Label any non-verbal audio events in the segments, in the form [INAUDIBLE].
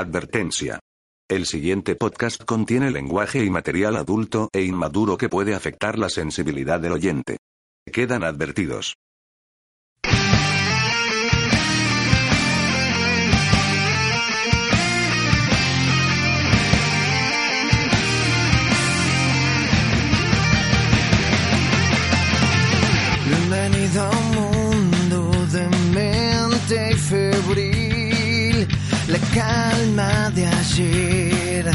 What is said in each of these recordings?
Advertencia. El siguiente podcast contiene lenguaje y material adulto e inmaduro que puede afectar la sensibilidad del oyente. Quedan advertidos. Calma de ayer,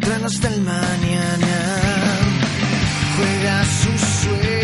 trenos del mañana, juega sus sueños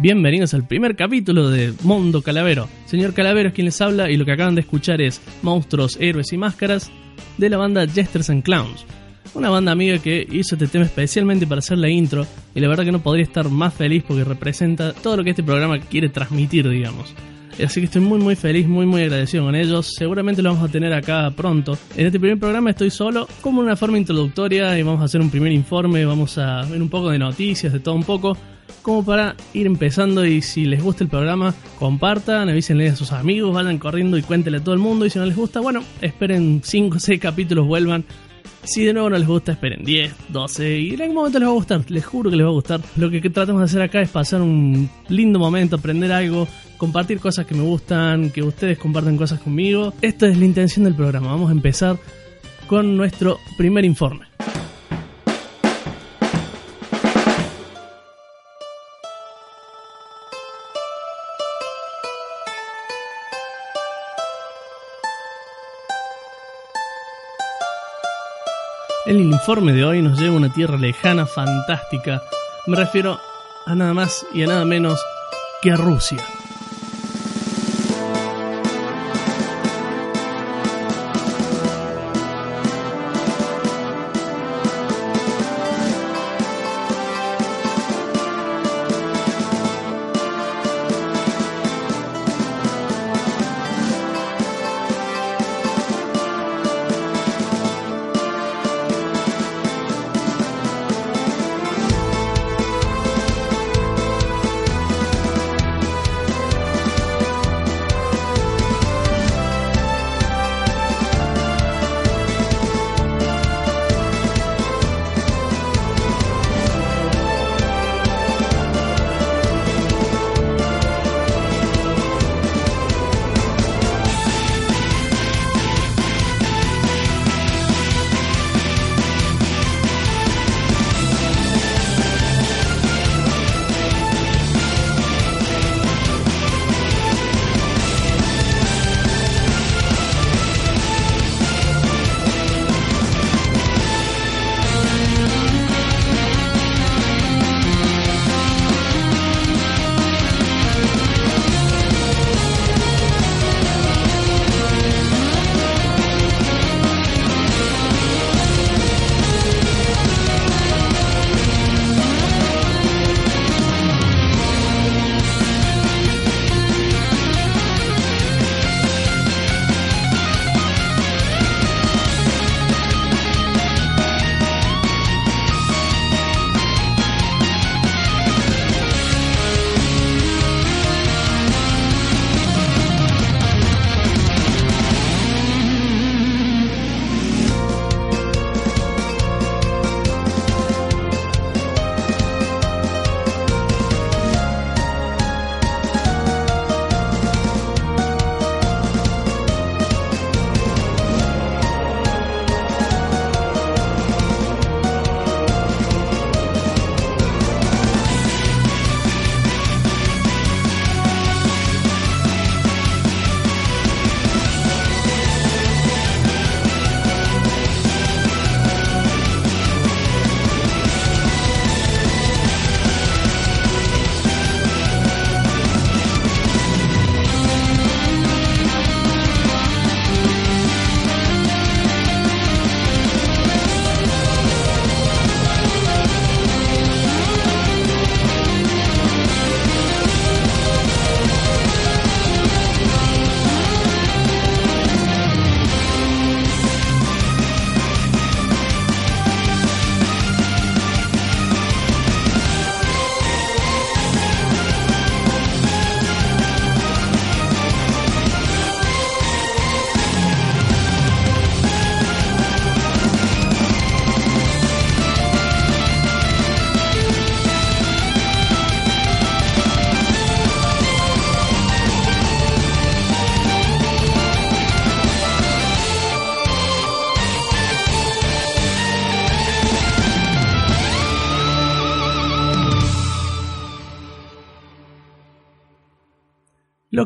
Bienvenidos al primer capítulo de Mundo Calavero. Señor Calavero es quien les habla y lo que acaban de escuchar es Monstruos, Héroes y Máscaras de la banda Jesters and Clowns. Una banda amiga que hizo este tema especialmente para hacer la intro y la verdad que no podría estar más feliz porque representa todo lo que este programa quiere transmitir, digamos. Así que estoy muy muy feliz, muy muy agradecido con ellos. Seguramente lo vamos a tener acá pronto. En este primer programa estoy solo, como una forma introductoria y vamos a hacer un primer informe, vamos a ver un poco de noticias, de todo un poco, como para ir empezando y si les gusta el programa, compartan, avísenle a sus amigos, vayan corriendo y cuéntenle a todo el mundo y si no les gusta, bueno, esperen 5 o 6 capítulos, vuelvan. Si de nuevo no les gusta, esperen 10, 12 y en algún momento les va a gustar, les juro que les va a gustar. Lo que tratamos de hacer acá es pasar un lindo momento, aprender algo, compartir cosas que me gustan, que ustedes compartan cosas conmigo. Esta es la intención del programa. Vamos a empezar con nuestro primer informe. El informe de hoy nos lleva a una tierra lejana, fantástica. Me refiero a nada más y a nada menos que a Rusia.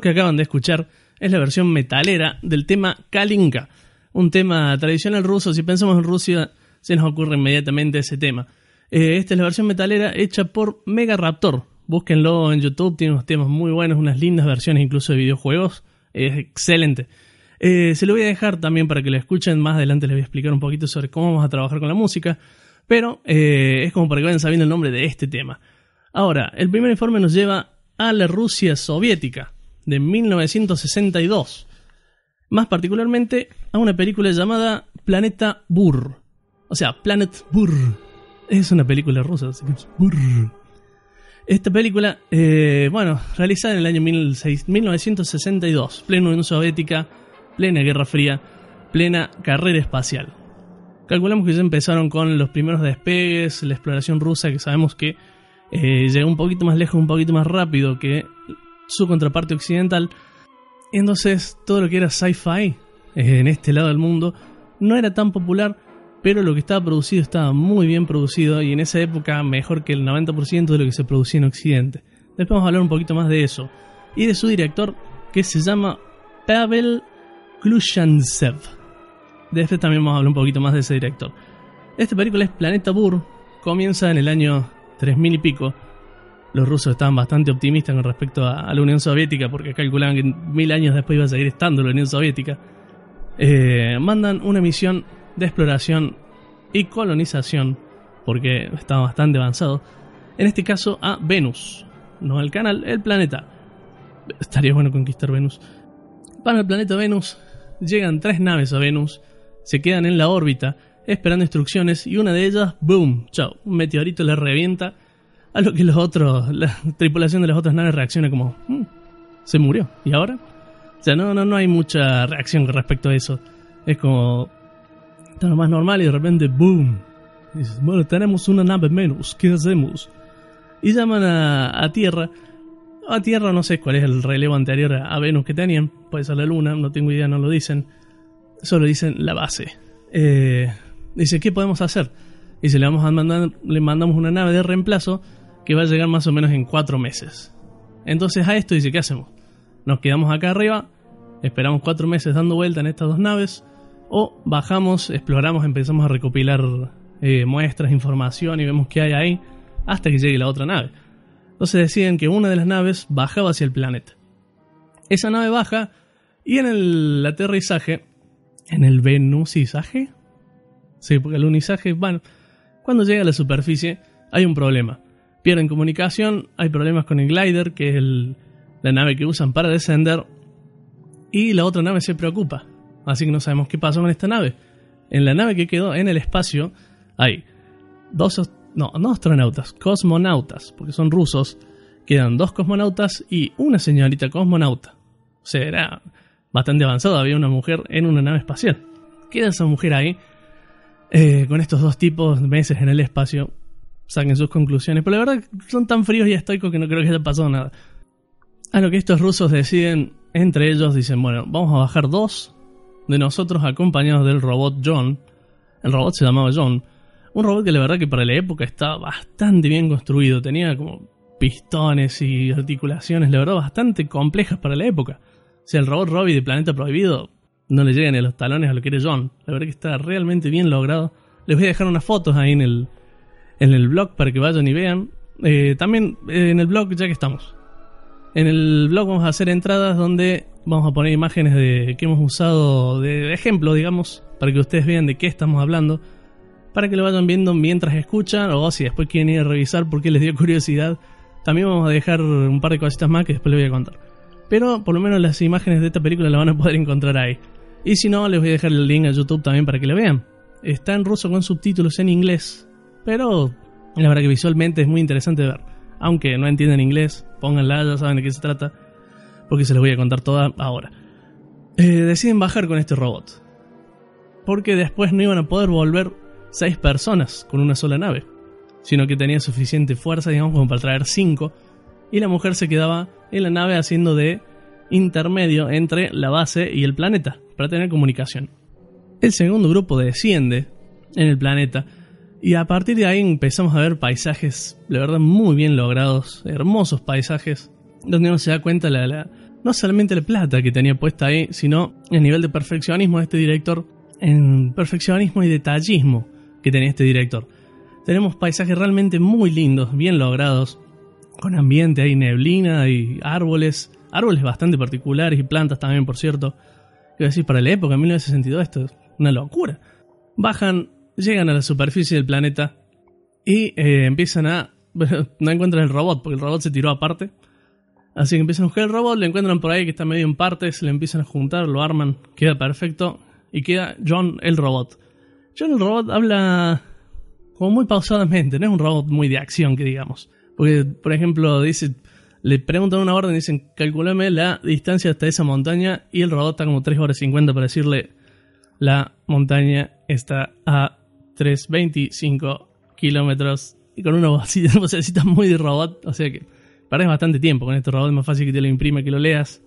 Que acaban de escuchar es la versión metalera del tema Kalinka, un tema tradicional ruso. Si pensamos en Rusia, se nos ocurre inmediatamente ese tema. Eh, esta es la versión metalera hecha por Mega Raptor. Búsquenlo en YouTube, tiene unos temas muy buenos, unas lindas versiones incluso de videojuegos. Es excelente. Eh, se lo voy a dejar también para que lo escuchen. Más adelante les voy a explicar un poquito sobre cómo vamos a trabajar con la música. Pero eh, es como para que vayan sabiendo el nombre de este tema. Ahora, el primer informe nos lleva a la Rusia soviética de 1962. Más particularmente a una película llamada Planeta Burr. O sea, Planet Burr. Es una película rusa, así que es Burr. Esta película, eh, bueno, realizada en el año 16 1962, plena Unión Soviética, plena Guerra Fría, plena carrera espacial. Calculamos que ya empezaron con los primeros despegues, la exploración rusa, que sabemos que eh, llegó un poquito más lejos, un poquito más rápido que su contraparte occidental. Entonces, todo lo que era sci-fi eh, en este lado del mundo no era tan popular, pero lo que estaba producido estaba muy bien producido y en esa época mejor que el 90% de lo que se producía en Occidente. Después vamos a hablar un poquito más de eso y de su director que se llama Pavel Klushantsev. De este también vamos a hablar un poquito más de ese director. Esta película es Planeta Burr, comienza en el año 3000 y pico. Los rusos estaban bastante optimistas con respecto a, la Unión Soviética porque calculaban que mil años después iba a seguir estando la Unión Soviética. Eh, mandan una misión de exploración y colonización, porque estaba bastante avanzado, en este caso a Venus, no el canal, el planeta. Estaría bueno conquistar Venus. Para el planeta Venus, llegan tres naves a Venus, se quedan en la órbita, esperando instrucciones, y una de ellas, ¡boom! Chao, un meteorito le revienta, a lo que los otros, la tripulación de las otras naves reacciona como, "Mm, se murió, ¿y ahora? O sea, no, no, no hay mucha reacción respecto a eso. Es como, está lo más normal y de repente, ¡boom! Dices, bueno, tenemos una nave menos, ¿qué hacemos? Y llaman a, Tierra. A Tierra no sé cuál es el relevo anterior a, a Venus que tenían, puede ser la Luna, no tengo idea, no lo dicen. Solo dicen la base. Eh, dice, ¿qué podemos hacer? Dice, le, vamos a mandar, le mandamos una nave de reemplazo que va a llegar más o menos en cuatro meses. Entonces a esto dice, ¿qué hacemos? Nos quedamos acá arriba, esperamos cuatro meses dando vuelta en estas dos naves, o bajamos, exploramos, empezamos a recopilar eh, muestras, información y vemos qué hay ahí hasta que llegue la otra nave. Entonces deciden que una de las naves bajaba hacia el planeta. Esa nave baja y en el aterrizaje, en el venusizaje, sí, porque el unizaje, bueno, cuando llega a la superficie hay un problema. Pierden comunicación, hay problemas con el glider, que es la nave que usan para descender, y la otra nave se preocupa. Así que no sabemos qué pasó con esta nave. En la nave que quedó en el espacio hay dos, no, no astronautas, cosmonautas, porque son rusos. Quedan dos cosmonautas y una señorita cosmonauta. O sea, era bastante avanzado, había una mujer en una nave espacial. Queda esa mujer ahí, eh, con estos dos tipos meses en el espacio. Saquen sus conclusiones, pero la verdad son tan fríos y estoicos que no creo que haya pasado nada. A lo que estos rusos deciden, entre ellos dicen, bueno, vamos a bajar dos de nosotros acompañados del robot John. El robot se llamaba John. Un robot que la verdad que para la época estaba bastante bien construido. Tenía como pistones y articulaciones, la verdad, bastante complejas para la época. O sea, el robot Robbie de Planeta Prohibido no le llega ni a los talones a lo que era John. La verdad que está realmente bien logrado. Les voy a dejar unas fotos ahí en el, en el blog para que vayan y vean. Eh, también eh, en el blog, ya que estamos. En el blog vamos a hacer entradas donde vamos a poner imágenes de que hemos usado de ejemplo, digamos, para que ustedes vean de qué estamos hablando, para que lo vayan viendo mientras escuchan o si después quieren ir a revisar porque les dio curiosidad. También vamos a dejar un par de cositas más que después les voy a contar. Pero por lo menos las imágenes de esta película la van a poder encontrar ahí. Y si no, les voy a dejar el link a YouTube también para que la vean. Está en ruso con subtítulos en inglés, pero la verdad que visualmente es muy interesante ver. Aunque no entiendan inglés, pónganla, ya saben de qué se trata, porque se los voy a contar toda ahora. Eh, deciden bajar con este robot, porque después no iban a poder volver seis personas con una sola nave, sino que tenía suficiente fuerza, digamos, como para traer cinco, y la mujer se quedaba en la nave haciendo de intermedio entre la base y el planeta, para tener comunicación. El segundo grupo desciende en el planeta, y a partir de ahí empezamos a ver paisajes, la verdad, muy bien logrados, hermosos paisajes. donde uno se da cuenta la, la- no solamente la plata que tenía puesta ahí, sino el nivel de perfeccionismo de este director, en perfeccionismo y detallismo que tenía este director. Tenemos paisajes realmente muy lindos, bien logrados, con ambiente, hay neblina y árboles, árboles bastante particulares y plantas también, por cierto. Quiero decir, para la época, en 1962, esto es una locura. Bajan, llegan a la superficie del planeta y eh, empiezan a... [LAUGHS] no encuentran el robot, porque el robot se tiró aparte. Así que empiezan a buscar el robot, lo encuentran por ahí que está medio en partes, le empiezan a juntar, lo arman, queda perfecto y queda John el robot. John el robot habla como muy pausadamente, no es un robot muy de acción que digamos. Porque, por ejemplo, dice, le preguntan una orden dicen, calculame la distancia hasta esa montaña y el robot está como 3 horas 50 para decirle, la montaña está a 325 kilómetros y con una [LAUGHS] vocecita muy de robot, o sea que perdés bastante tiempo con este robot, es más fácil que te lo imprima que lo leas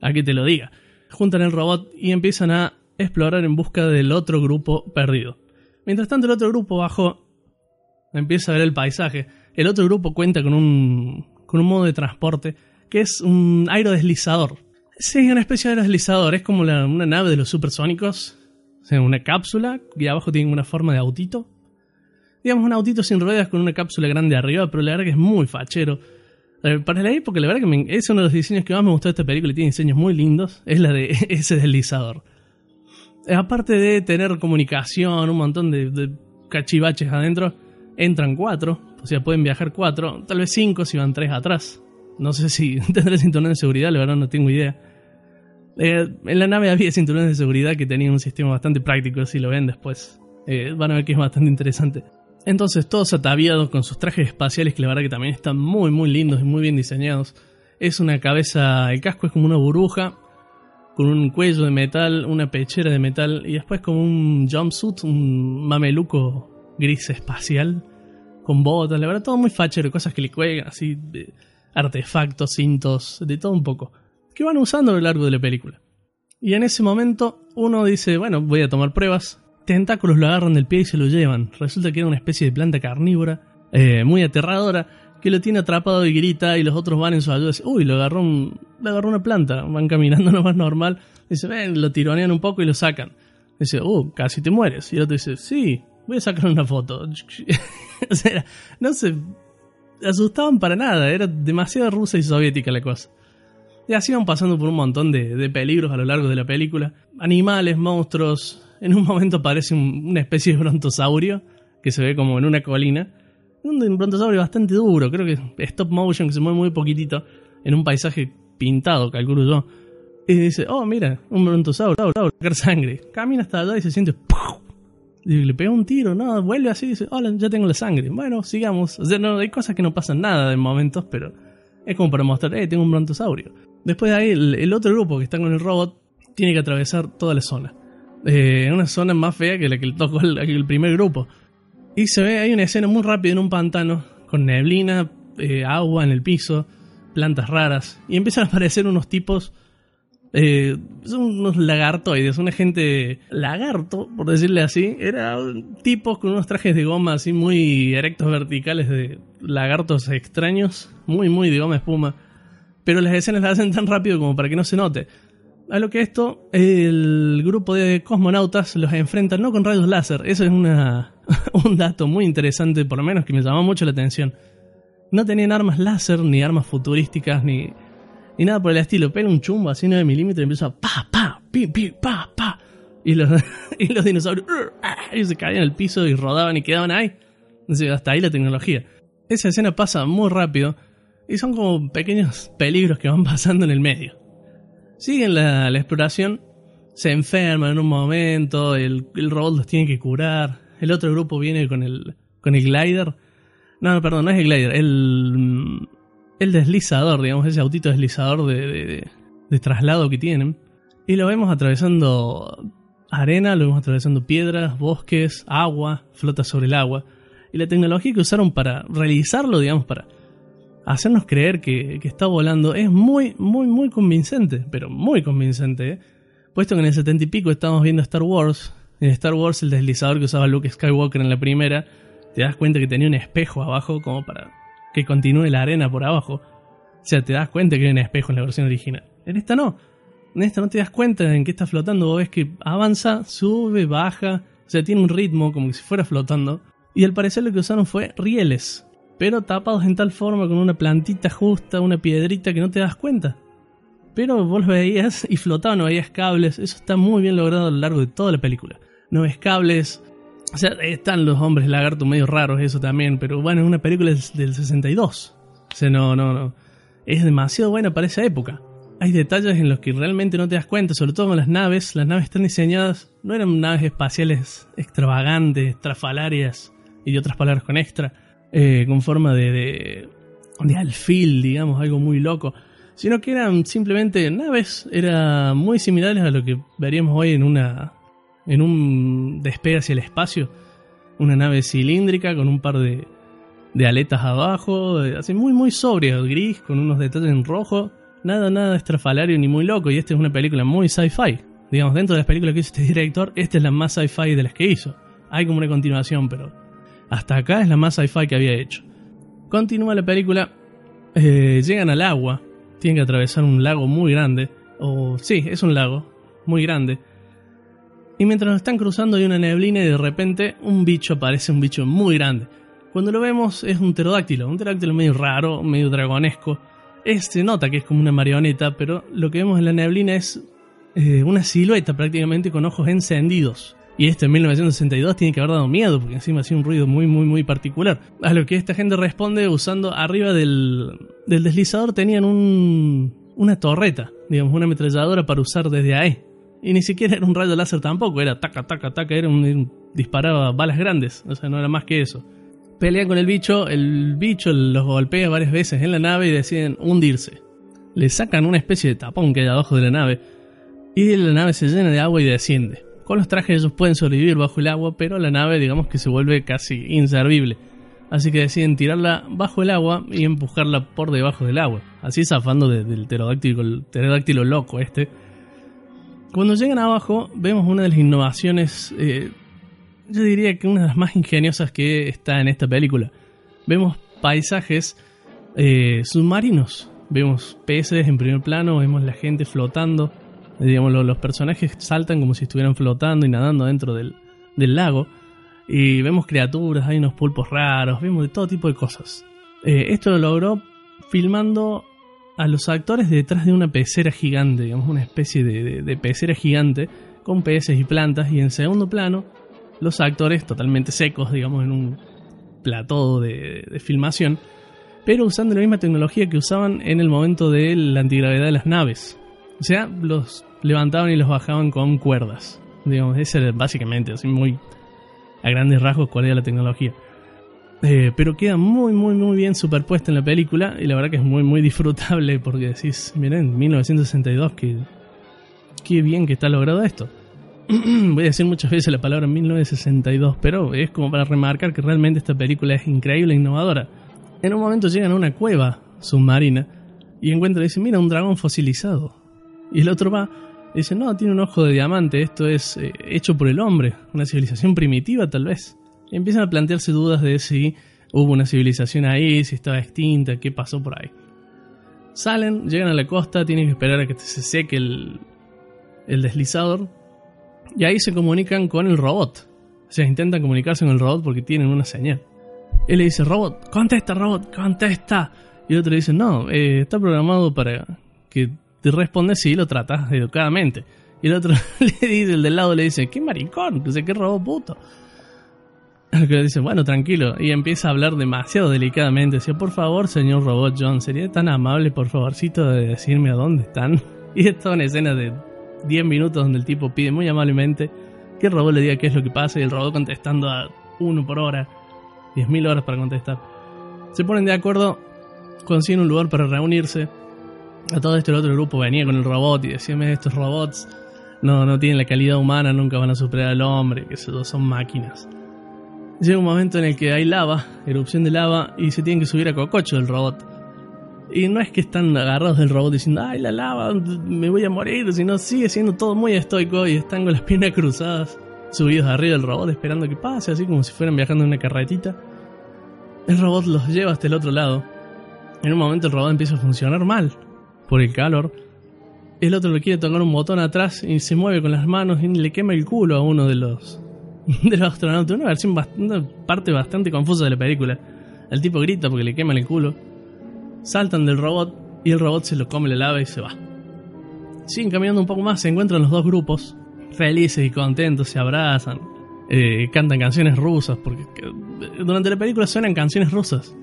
a que te lo diga. Juntan el robot y empiezan a explorar en busca del otro grupo perdido. Mientras tanto el otro grupo bajó, empieza a ver el paisaje. El otro grupo cuenta con un, con un modo de transporte que es un aerodeslizador. Sí, una especie de aerodeslizador, es como una nave de los supersónicos, una cápsula y abajo tiene una forma de autito. Digamos un autito sin ruedas con una cápsula grande arriba, pero la verdad que es muy fachero. Eh, Para la época, la verdad que es uno de los diseños que más me gustó de esta película y tiene diseños muy lindos, es la de [LAUGHS] ese deslizador. Eh, Aparte de tener comunicación, un montón de, de cachivaches adentro, entran cuatro, o sea, pueden viajar cuatro, tal vez cinco si van tres atrás. No sé si [LAUGHS] tendrá cinturón de seguridad, la verdad no tengo idea. Eh, en la nave había cinturones de seguridad que tenían un sistema bastante práctico, si lo ven después. eh, van a ver que es bastante interesante. Entonces, todos ataviados con sus trajes espaciales, que la verdad que también están muy, muy lindos y muy bien diseñados. Es una cabeza, el casco es como una burbuja, con un cuello de metal, una pechera de metal y después como un jumpsuit, un mameluco gris espacial, con botas, la verdad todo muy fachero, cosas que le cuelgan, así, artefactos, cintos, de todo un poco, que van usando a lo largo de la película. Y en ese momento uno dice, bueno, voy a tomar pruebas, tentáculos lo agarran del pie y se lo llevan. Resulta que era una especie de planta carnívora, eh, muy aterradora, que lo tiene atrapado y grita y los otros van en su ayuda dicen, uy, lo agarró, un- le agarró una planta, van caminando [LAUGHS] lo más normal, dice, ven, lo tironean un poco y lo sacan. Dice, uh, casi te mueres. Y el otro dice, sí, voy a sacar una foto. [LAUGHS] o sea, no se asustaban para nada, era demasiado rusa y soviética la cosa. Y así van pasando por un montón de, de peligros a lo largo de la película. Animales, monstruos. En un momento aparece un- una especie de brontosaurio que se ve como en una colina. Un, brontosaurio bastante duro, creo que stop motion, que se mueve muy poquitito en un paisaje pintado, calculo yo. Y dice, oh, mira, un brontosaurio, sacar sangre. Camina hasta allá y se siente... ¡puf! Le pega un tiro, no, vuelve así y dice, hola, ya tengo la sangre. Bueno, sigamos. O sea, no, hay cosas que no pasan nada de momentos, pero es como para mostrar, eh, tengo un brontosaurio. Después de ahí, el, otro grupo que está con el robot tiene que atravesar toda la zona. Eh, una zona más fea que la que le tocó el, el primer grupo. Y se ve, hay una escena muy rápida en un pantano, con neblina, eh, agua en el piso, plantas raras, y empiezan a aparecer unos tipos, eh, son unos lagartoides, una gente lagarto, por decirle así, eran tipos con unos trajes de goma así muy erectos verticales de lagartos extraños, muy, muy de goma espuma, pero las escenas las hacen tan rápido como para que no se note. A lo que esto, el grupo de cosmonautas los enfrenta no con rayos láser. Eso es una, [LAUGHS] un dato muy interesante, por lo menos que me llamó mucho la atención. No tenían armas láser, ni armas futurísticas, ni, ni nada por el estilo. Pega un chumbo así 9 milímetros y empieza a pa, pa, pi, pi, pa, pa. Y los, [LAUGHS] y los dinosaurios [LAUGHS] se caían al piso y rodaban y quedaban ahí. Hasta ahí la tecnología. Esa escena pasa muy rápido y son como pequeños peligros que van [LAUGHS] pasando en el medio siguen la, exploración, se enferman en un momento, el, el robot los tiene que curar, el otro grupo viene con el, con el glider. No, perdón, no es el glider, el, el deslizador, digamos, ese autito deslizador de, de- de- de traslado que tienen. Y lo vemos atravesando arena, lo vemos atravesando piedras, bosques, agua, flota sobre el agua. Y la tecnología que usaron para realizarlo, digamos, para hacernos creer que, que está volando es muy, muy, muy convincente, pero muy convincente, ¿eh? Puesto que en el setenta y pico estamos viendo Star Wars, en Star Wars el deslizador que usaba Luke Skywalker en la primera, te das cuenta que tenía un espejo abajo como para que continúe la arena por abajo. O sea, te das cuenta que hay un espejo en la versión original. En esta no. En esta no te das cuenta en qué está flotando. Vos ves que avanza, sube, baja. O sea, tiene un ritmo como si fuera flotando. Y al parecer lo que usaron fue rieles. Pero tapados en tal forma con una plantita justa, una piedrita que no te das cuenta. Pero vos veías y flotaban, no veías cables. Eso está muy bien logrado a lo largo de toda la película. No ves cables. O sea, están los hombres lagartos medio raros, eso también. Pero bueno, es una película del del 62. O sea, no, no, no. Es demasiado buena para esa época. Hay detalles en los que realmente no te das cuenta, sobre todo con las naves. Las naves están diseñadas, no eran naves espaciales extravagantes, estrafalarias y de otras palabras con extra, eh, con forma de, de, de alfil, digamos, algo muy loco, sino que eran simplemente naves, eran muy similares a lo que veríamos hoy en una en un despegue hacia el espacio, una nave cilíndrica con un par de, de aletas abajo, así muy muy sobria, gris, con unos detalles en rojo, nada nada estrafalario ni muy loco, y esta es una película muy sci-fi. Digamos, dentro de las películas que hizo este director, esta es la más sci-fi de las que hizo. Hay como una continuación, pero hasta acá es la más sci-fi que había hecho. Continúa la película, eh, llegan al agua, tienen que atravesar un lago muy grande, o sí, es un lago muy grande. Y mientras lo están cruzando hay una neblina y de repente un bicho aparece, un bicho muy grande. Cuando lo vemos es un pterodáctilo, un pterodáctilo medio raro, medio dragonesco. Este se nota que es como una marioneta, pero lo que vemos en la neblina es eh, una silueta prácticamente con ojos encendidos. Y este en 1962 tiene que haber dado miedo, porque encima hacía un ruido muy, muy, muy particular. A lo que esta gente responde usando arriba del, del deslizador tenían un, una torreta, digamos, una ametralladora para usar desde ahí. Y ni siquiera era un rayo láser tampoco, era taca, taca, taca, era un, un- disparaba balas grandes, o sea, no era más que eso. Pelean con el bicho, el bicho los golpea varias veces en la nave y deciden hundirse. Le sacan una especie de tapón que hay abajo de la nave y la nave se llena de agua y desciende. Con los trajes ellos pueden sobrevivir bajo el agua, pero la nave digamos que se vuelve casi inservible. Así que deciden tirarla bajo el agua y empujarla por debajo del agua. Así zafando de- del pterodáctilo, loco este. Cuando llegan abajo vemos una de las innovaciones, eh, yo diría que una de las más ingeniosas que está en esta película. Vemos paisajes eh, submarinos, vemos peces en primer plano, vemos la gente flotando, digamos lo- los personajes saltan como si estuvieran flotando y nadando dentro del, del lago y vemos criaturas, hay unos pulpos raros, vemos de todo tipo de cosas. Eh, esto lo logró filmando a los actores detrás de una pecera gigante, digamos una especie de, de- de pecera gigante con peces y plantas y en segundo plano los actores totalmente secos, digamos en un plató de, de filmación, pero usando la misma tecnología que usaban en el momento de la antigravedad de las naves. O sea, los levantaban y los bajaban con cuerdas. Digamos, ese era básicamente, así muy a grandes rasgos cuál era la tecnología. Eh, pero queda muy, muy, muy bien superpuesta en la película y la verdad que es muy, muy disfrutable porque decís, miren, 1962, que qué bien que está logrado esto. [CLEARS THROAT] Voy a decir muchas veces la palabra 1962, pero es como para remarcar que realmente esta película es increíble e innovadora. En un momento llegan a una cueva submarina y encuentran dicen, mira, un dragón fosilizado. Y el otro va y dice, no, tiene un ojo de diamante, esto es eh, hecho por el hombre, una civilización primitiva tal vez. Y empiezan a plantearse dudas de si hubo una civilización ahí, si estaba extinta, qué pasó por ahí. Salen, llegan a la costa, tienen que esperar a que se seque el, el deslizador. Y ahí se comunican con el robot. O sea, intentan comunicarse con el robot porque tienen una señal. Él le dice, robot, contesta, robot, contesta. Y el otro le dice, no, eh, está programado para que te respondes si lo tratas educadamente. Y el otro [LAUGHS] le dice, el del lado le dice, qué maricón, que sé qué robot puto. El que le dice, bueno, tranquilo. Y empieza a hablar demasiado delicadamente. Decía, por favor, señor Robot John, ¿sería tan amable, por favorcito, de decirme a dónde están? [LAUGHS] Y es una escena de 10 minutos donde el tipo pide muy amablemente que el robot le diga qué es lo que pasa y el robot contestando a uno por hora, 10.000 horas para contestar. Se ponen de acuerdo, consiguen un lugar para reunirse. A todo esto el otro grupo venía con el robot y decía, "Mira, estos robots no, no tienen la calidad humana, nunca van a superar al hombre, que son máquinas. Llega un momento en el que hay lava, erupción de lava, y se tienen que subir a cococho del robot. Y no es que están agarrados del robot diciendo, ay, la lava, me voy a morir, sino sigue siendo todo muy estoico y están con las piernas cruzadas, subidos arriba del robot esperando que pase, así como si fueran viajando en una carretita. El robot los lleva hasta el otro lado En un momento el robot empieza a funcionar mal por el calor. El otro le quiere tocar un botón atrás y se mueve con las manos y le quema el culo a uno de los [LAUGHS] de los astronautas. Una versión bast- una parte bastante confusa de la película. El tipo grita porque le queman el culo. Saltan del robot y el robot se lo come la lava y se va. Siguen caminando un poco más, se encuentran los dos grupos, felices y contentos, se abrazan, eh, cantan canciones rusas, porque eh, durante la película suenan canciones rusas,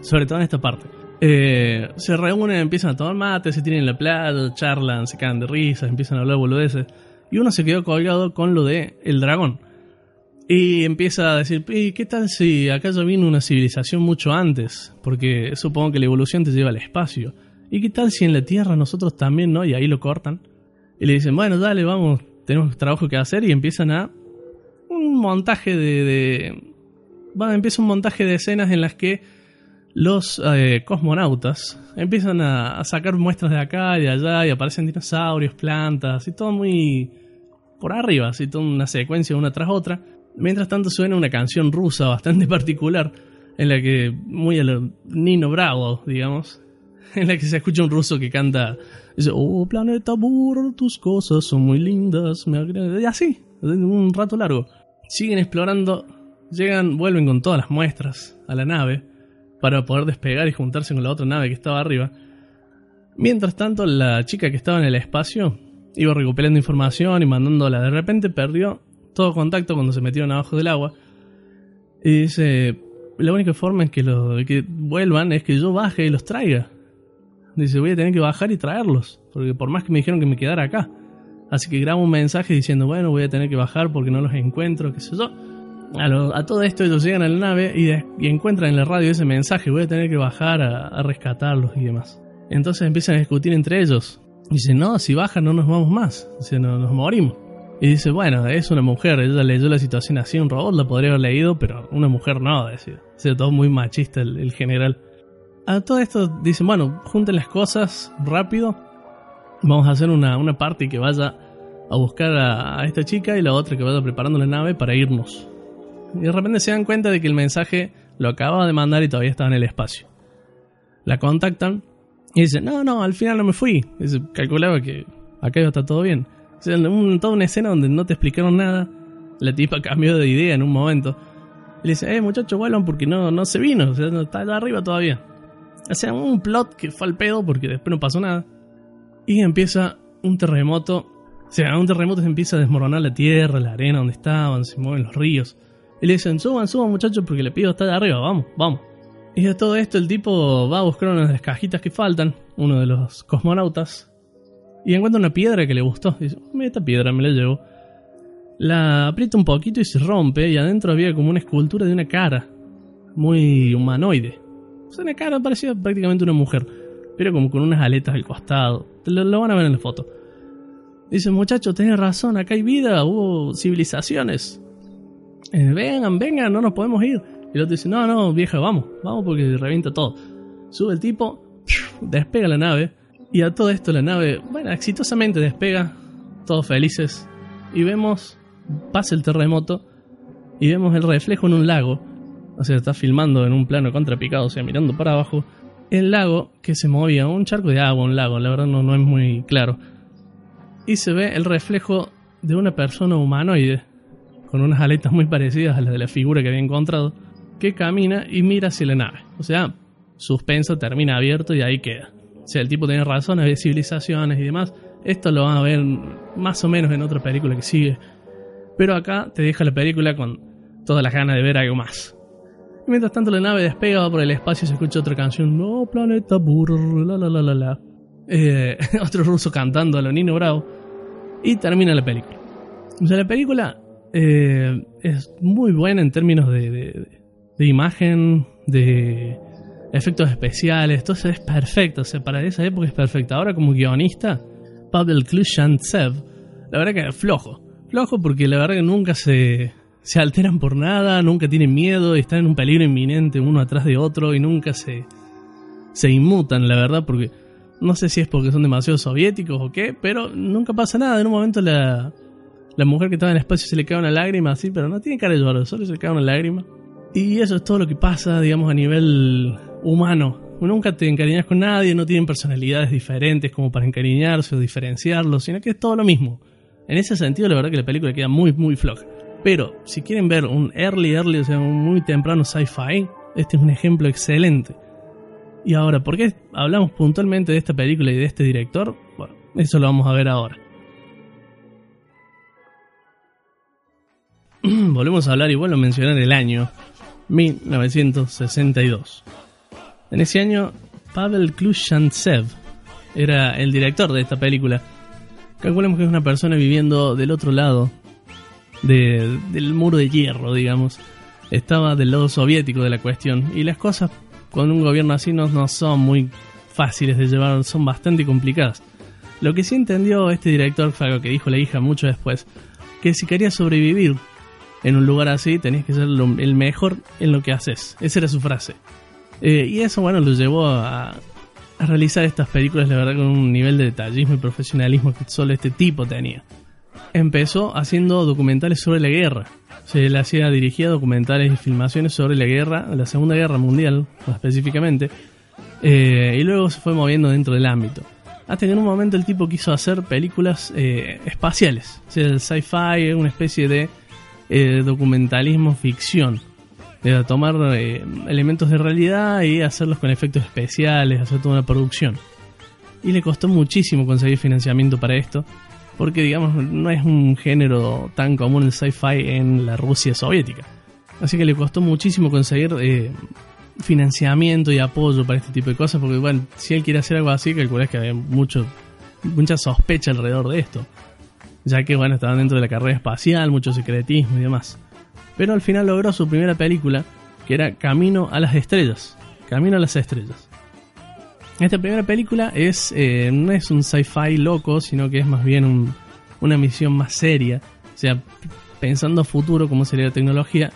sobre todo en esta parte. Eh, se reúnen, empiezan a tomar mate, se tienen en la playa, charlan, se caen de risas, empiezan a hablar boludeces. Y uno se quedó colgado con lo de el dragón. Y empieza a decir, "¿Y ¿qué tal si acá ya vino una civilización mucho antes? Porque supongo que la evolución te lleva al espacio. ¿Y qué tal si en la Tierra nosotros también, no? Y ahí lo cortan. Y le dicen, bueno, dale, vamos, tenemos trabajo que hacer. Y empiezan a un montaje de... de bueno, empieza un montaje de escenas en las que los eh, cosmonautas empiezan a, sacar muestras de acá y de allá y aparecen dinosaurios, plantas y todo muy por arriba, así toda una secuencia una tras otra. Mientras tanto suena una canción rusa bastante [LAUGHS] particular en la que muy a lo Nino Bravo, digamos, [LAUGHS] en la que se escucha un ruso que canta dice, "Oh planeta burro, tus cosas son muy lindas", me agrada", y así, un rato largo. Siguen explorando, llegan, vuelven con todas las muestras a la nave para poder despegar y juntarse con la otra nave que estaba arriba. Mientras tanto, la chica que estaba en el espacio iba recuperando información y mandándola. De repente perdió todo contacto cuando se metieron abajo del agua. Y dice, la única forma en que, lo, de que vuelvan es que yo baje y los traiga. Dice, voy a tener que bajar y traerlos. Porque por más que me dijeron que me quedara acá. Así que grabo un mensaje diciendo, bueno, voy a tener que bajar porque no los encuentro, qué sé yo. A, todo esto ellos llegan a la nave y, encuentran en la radio ese mensaje, voy a tener que bajar a, a rescatarlos y demás. Entonces empiezan a discutir entre ellos. Dice, no, si bajan no nos vamos más, dice, no, nos morimos. Y dice, bueno, es una mujer, ella leyó la situación así, un robot la podría haber leído, pero una mujer no, decía. O sea, todo muy machista el, el general. A todo esto dicen, bueno, junten las cosas rápido, vamos a hacer una, una party que vaya a buscar a, a esta chica y la otra que vaya preparando la nave para irnos. Y de repente se dan cuenta de que el mensaje lo acababa de mandar y todavía estaba en el espacio. La contactan y dicen, no, no, al final no me fui. Calculaba que acá estar todo bien. O toda una escena donde no te explicaron nada. La tipa cambió de idea en un momento. Y le dice, eh, muchachos, vuelvan porque no, no se vino. O sea, está arriba todavía. O un plot que fue al pedo porque después no pasó nada. Y empieza un terremoto. O sea, un terremoto se empieza a desmoronar la tierra, la arena donde estaban, se mueven los ríos. Y le dicen, suban, suban muchachos porque le pido está de arriba, vamos, vamos. Y de todo esto el tipo va a buscar una de las cajitas que faltan, uno de los cosmonautas, y encuentra una piedra que le gustó. Dice, "Mira, esta piedra me la llevo. La aprieta un poquito y se rompe, y adentro había como una escultura de una cara, muy humanoide. O una cara parecía prácticamente una mujer, pero como con unas aletas al costado. Lo, lo van a ver en la foto. Dice, muchacho, tenés razón, acá hay vida, hubo civilizaciones. Eh, vengan, vengan, no nos podemos ir. Y el otro dice, no, no, vieja, vamos, vamos porque revienta todo. Sube el tipo, despega la nave, y a todo esto la nave, bueno, exitosamente despega, todos felices, y vemos, pasa el terremoto, y vemos el reflejo en un lago, o sea, está filmando en un plano contrapicado, o sea, mirando para abajo, el lago que se movía, un charco de agua, un lago, la verdad no, no es muy claro. Y se ve el reflejo de una persona humanoide, con unas aletas muy parecidas a las de la figura que había encontrado, que camina y mira hacia la nave. O sea, suspenso, termina abierto y ahí queda. O sea, el tipo tiene razón, había civilizaciones y demás. Esto lo van a ver más o menos en otra película que sigue. Pero acá te deja la película con todas las ganas de ver algo más. Y mientras tanto la nave despega por el espacio y se escucha otra canción. No, planeta burro, la la la la la. Eh, [LAUGHS] otro ruso cantando a lo Nino Bravo. Y termina la película. O sea, la película eh, es muy buena en términos de, de- imagen, de efectos especiales, eso es perfecto, o sea, para esa época es perfecto. Ahora como guionista, Pavel Klushantsev, la verdad que es flojo, flojo porque la verdad que nunca se, se alteran por nada, nunca tienen miedo, están en un peligro inminente uno atrás de otro y nunca se, se inmutan, la verdad, porque no sé si es porque son demasiado soviéticos o qué, pero nunca pasa nada, en un momento la, la mujer que estaba en el espacio se le cae una lágrima así, pero no tiene cara de llorar, solo se le cae una lágrima. Y eso es todo lo que pasa, digamos, a nivel humano Nunca te encariñas con nadie, no tienen personalidades diferentes como para encariñarse o diferenciarlos, sino que es todo lo mismo. En ese sentido, la verdad que la película queda muy, muy floja. Pero, si quieren ver un early, early, o sea, un muy temprano sci-fi, este es un ejemplo excelente. Y ahora, ¿por qué hablamos puntualmente de esta película y de este director? Bueno, eso lo vamos a ver ahora. [CLEARS THROAT] Volvemos a hablar y vuelvo a mencionar el año 1962. En ese año, Pavel Klushantsev era el director de esta película. Calculemos que es una persona viviendo del otro lado de- del muro de hierro, digamos. Estaba del lado soviético de la cuestión. Y las cosas con un gobierno así no, no son muy fáciles de llevar, son bastante complicadas. Lo que sí entendió este director fue algo que dijo la hija mucho después, que si querías sobrevivir en un lugar así, tenías que ser el mejor en lo que haces. Esa era su frase. Eh, y eso, bueno, lo llevó a, a realizar estas películas, la verdad, con un nivel de detallismo y profesionalismo que solo este tipo tenía. Empezó haciendo documentales sobre la guerra. Se le hacía, dirigía documentales y filmaciones sobre la guerra, la Segunda Guerra Mundial, más específicamente. Eh, y luego se fue moviendo dentro del ámbito. Hasta que en un momento el tipo quiso hacer películas eh, espaciales. O sea, el sci-fi es una especie de eh, documentalismo ficción. De tomar eh, elementos de realidad y hacerlos con efectos especiales, hacer toda una producción. Y le costó muchísimo conseguir financiamiento para esto, porque digamos no es un género tan común el sci-fi en la Rusia soviética. Así que le costó muchísimo conseguir eh, financiamiento y apoyo para este tipo de cosas, porque bueno, si él quiere hacer algo así, calculás que había mucho, mucha sospecha alrededor de esto. Ya que bueno, estaban dentro de la carrera espacial, mucho secretismo y demás. Pero al final logró su primera película, que era Camino a las Estrellas. Camino a las Estrellas. Esta primera película es eh, no es un sci-fi loco, sino que es más bien un- una misión más seria. O sea, pensando futuro cómo sería la tecnología,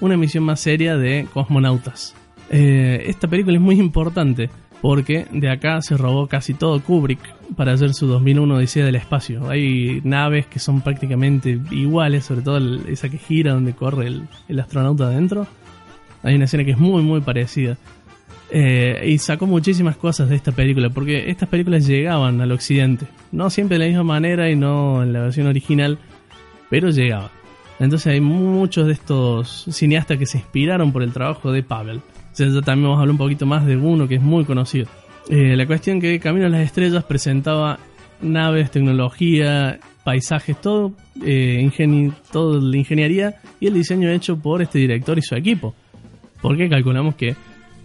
una misión más seria de cosmonautas. Eh, esta película es muy importante porque de acá se robó casi todo Kubrick para hacer su 2001 Odisea del Espacio. Hay naves que son prácticamente iguales, sobre todo esa que gira donde corre el, astronauta adentro. Hay una escena que es muy muy parecida. Eh, y sacó muchísimas cosas de esta película, porque estas películas llegaban al occidente. No siempre de la misma manera y no en la versión original, pero llegaban. Entonces hay muchos de estos cineastas que se inspiraron por el trabajo de Pavel. O también vamos a hablar un poquito más de uno que es muy conocido. Eh, la cuestión que Camino a las Estrellas presentaba naves, tecnología, paisajes, todo, eh, todo la ingeniería y el diseño hecho por este director y su equipo. Porque calculamos que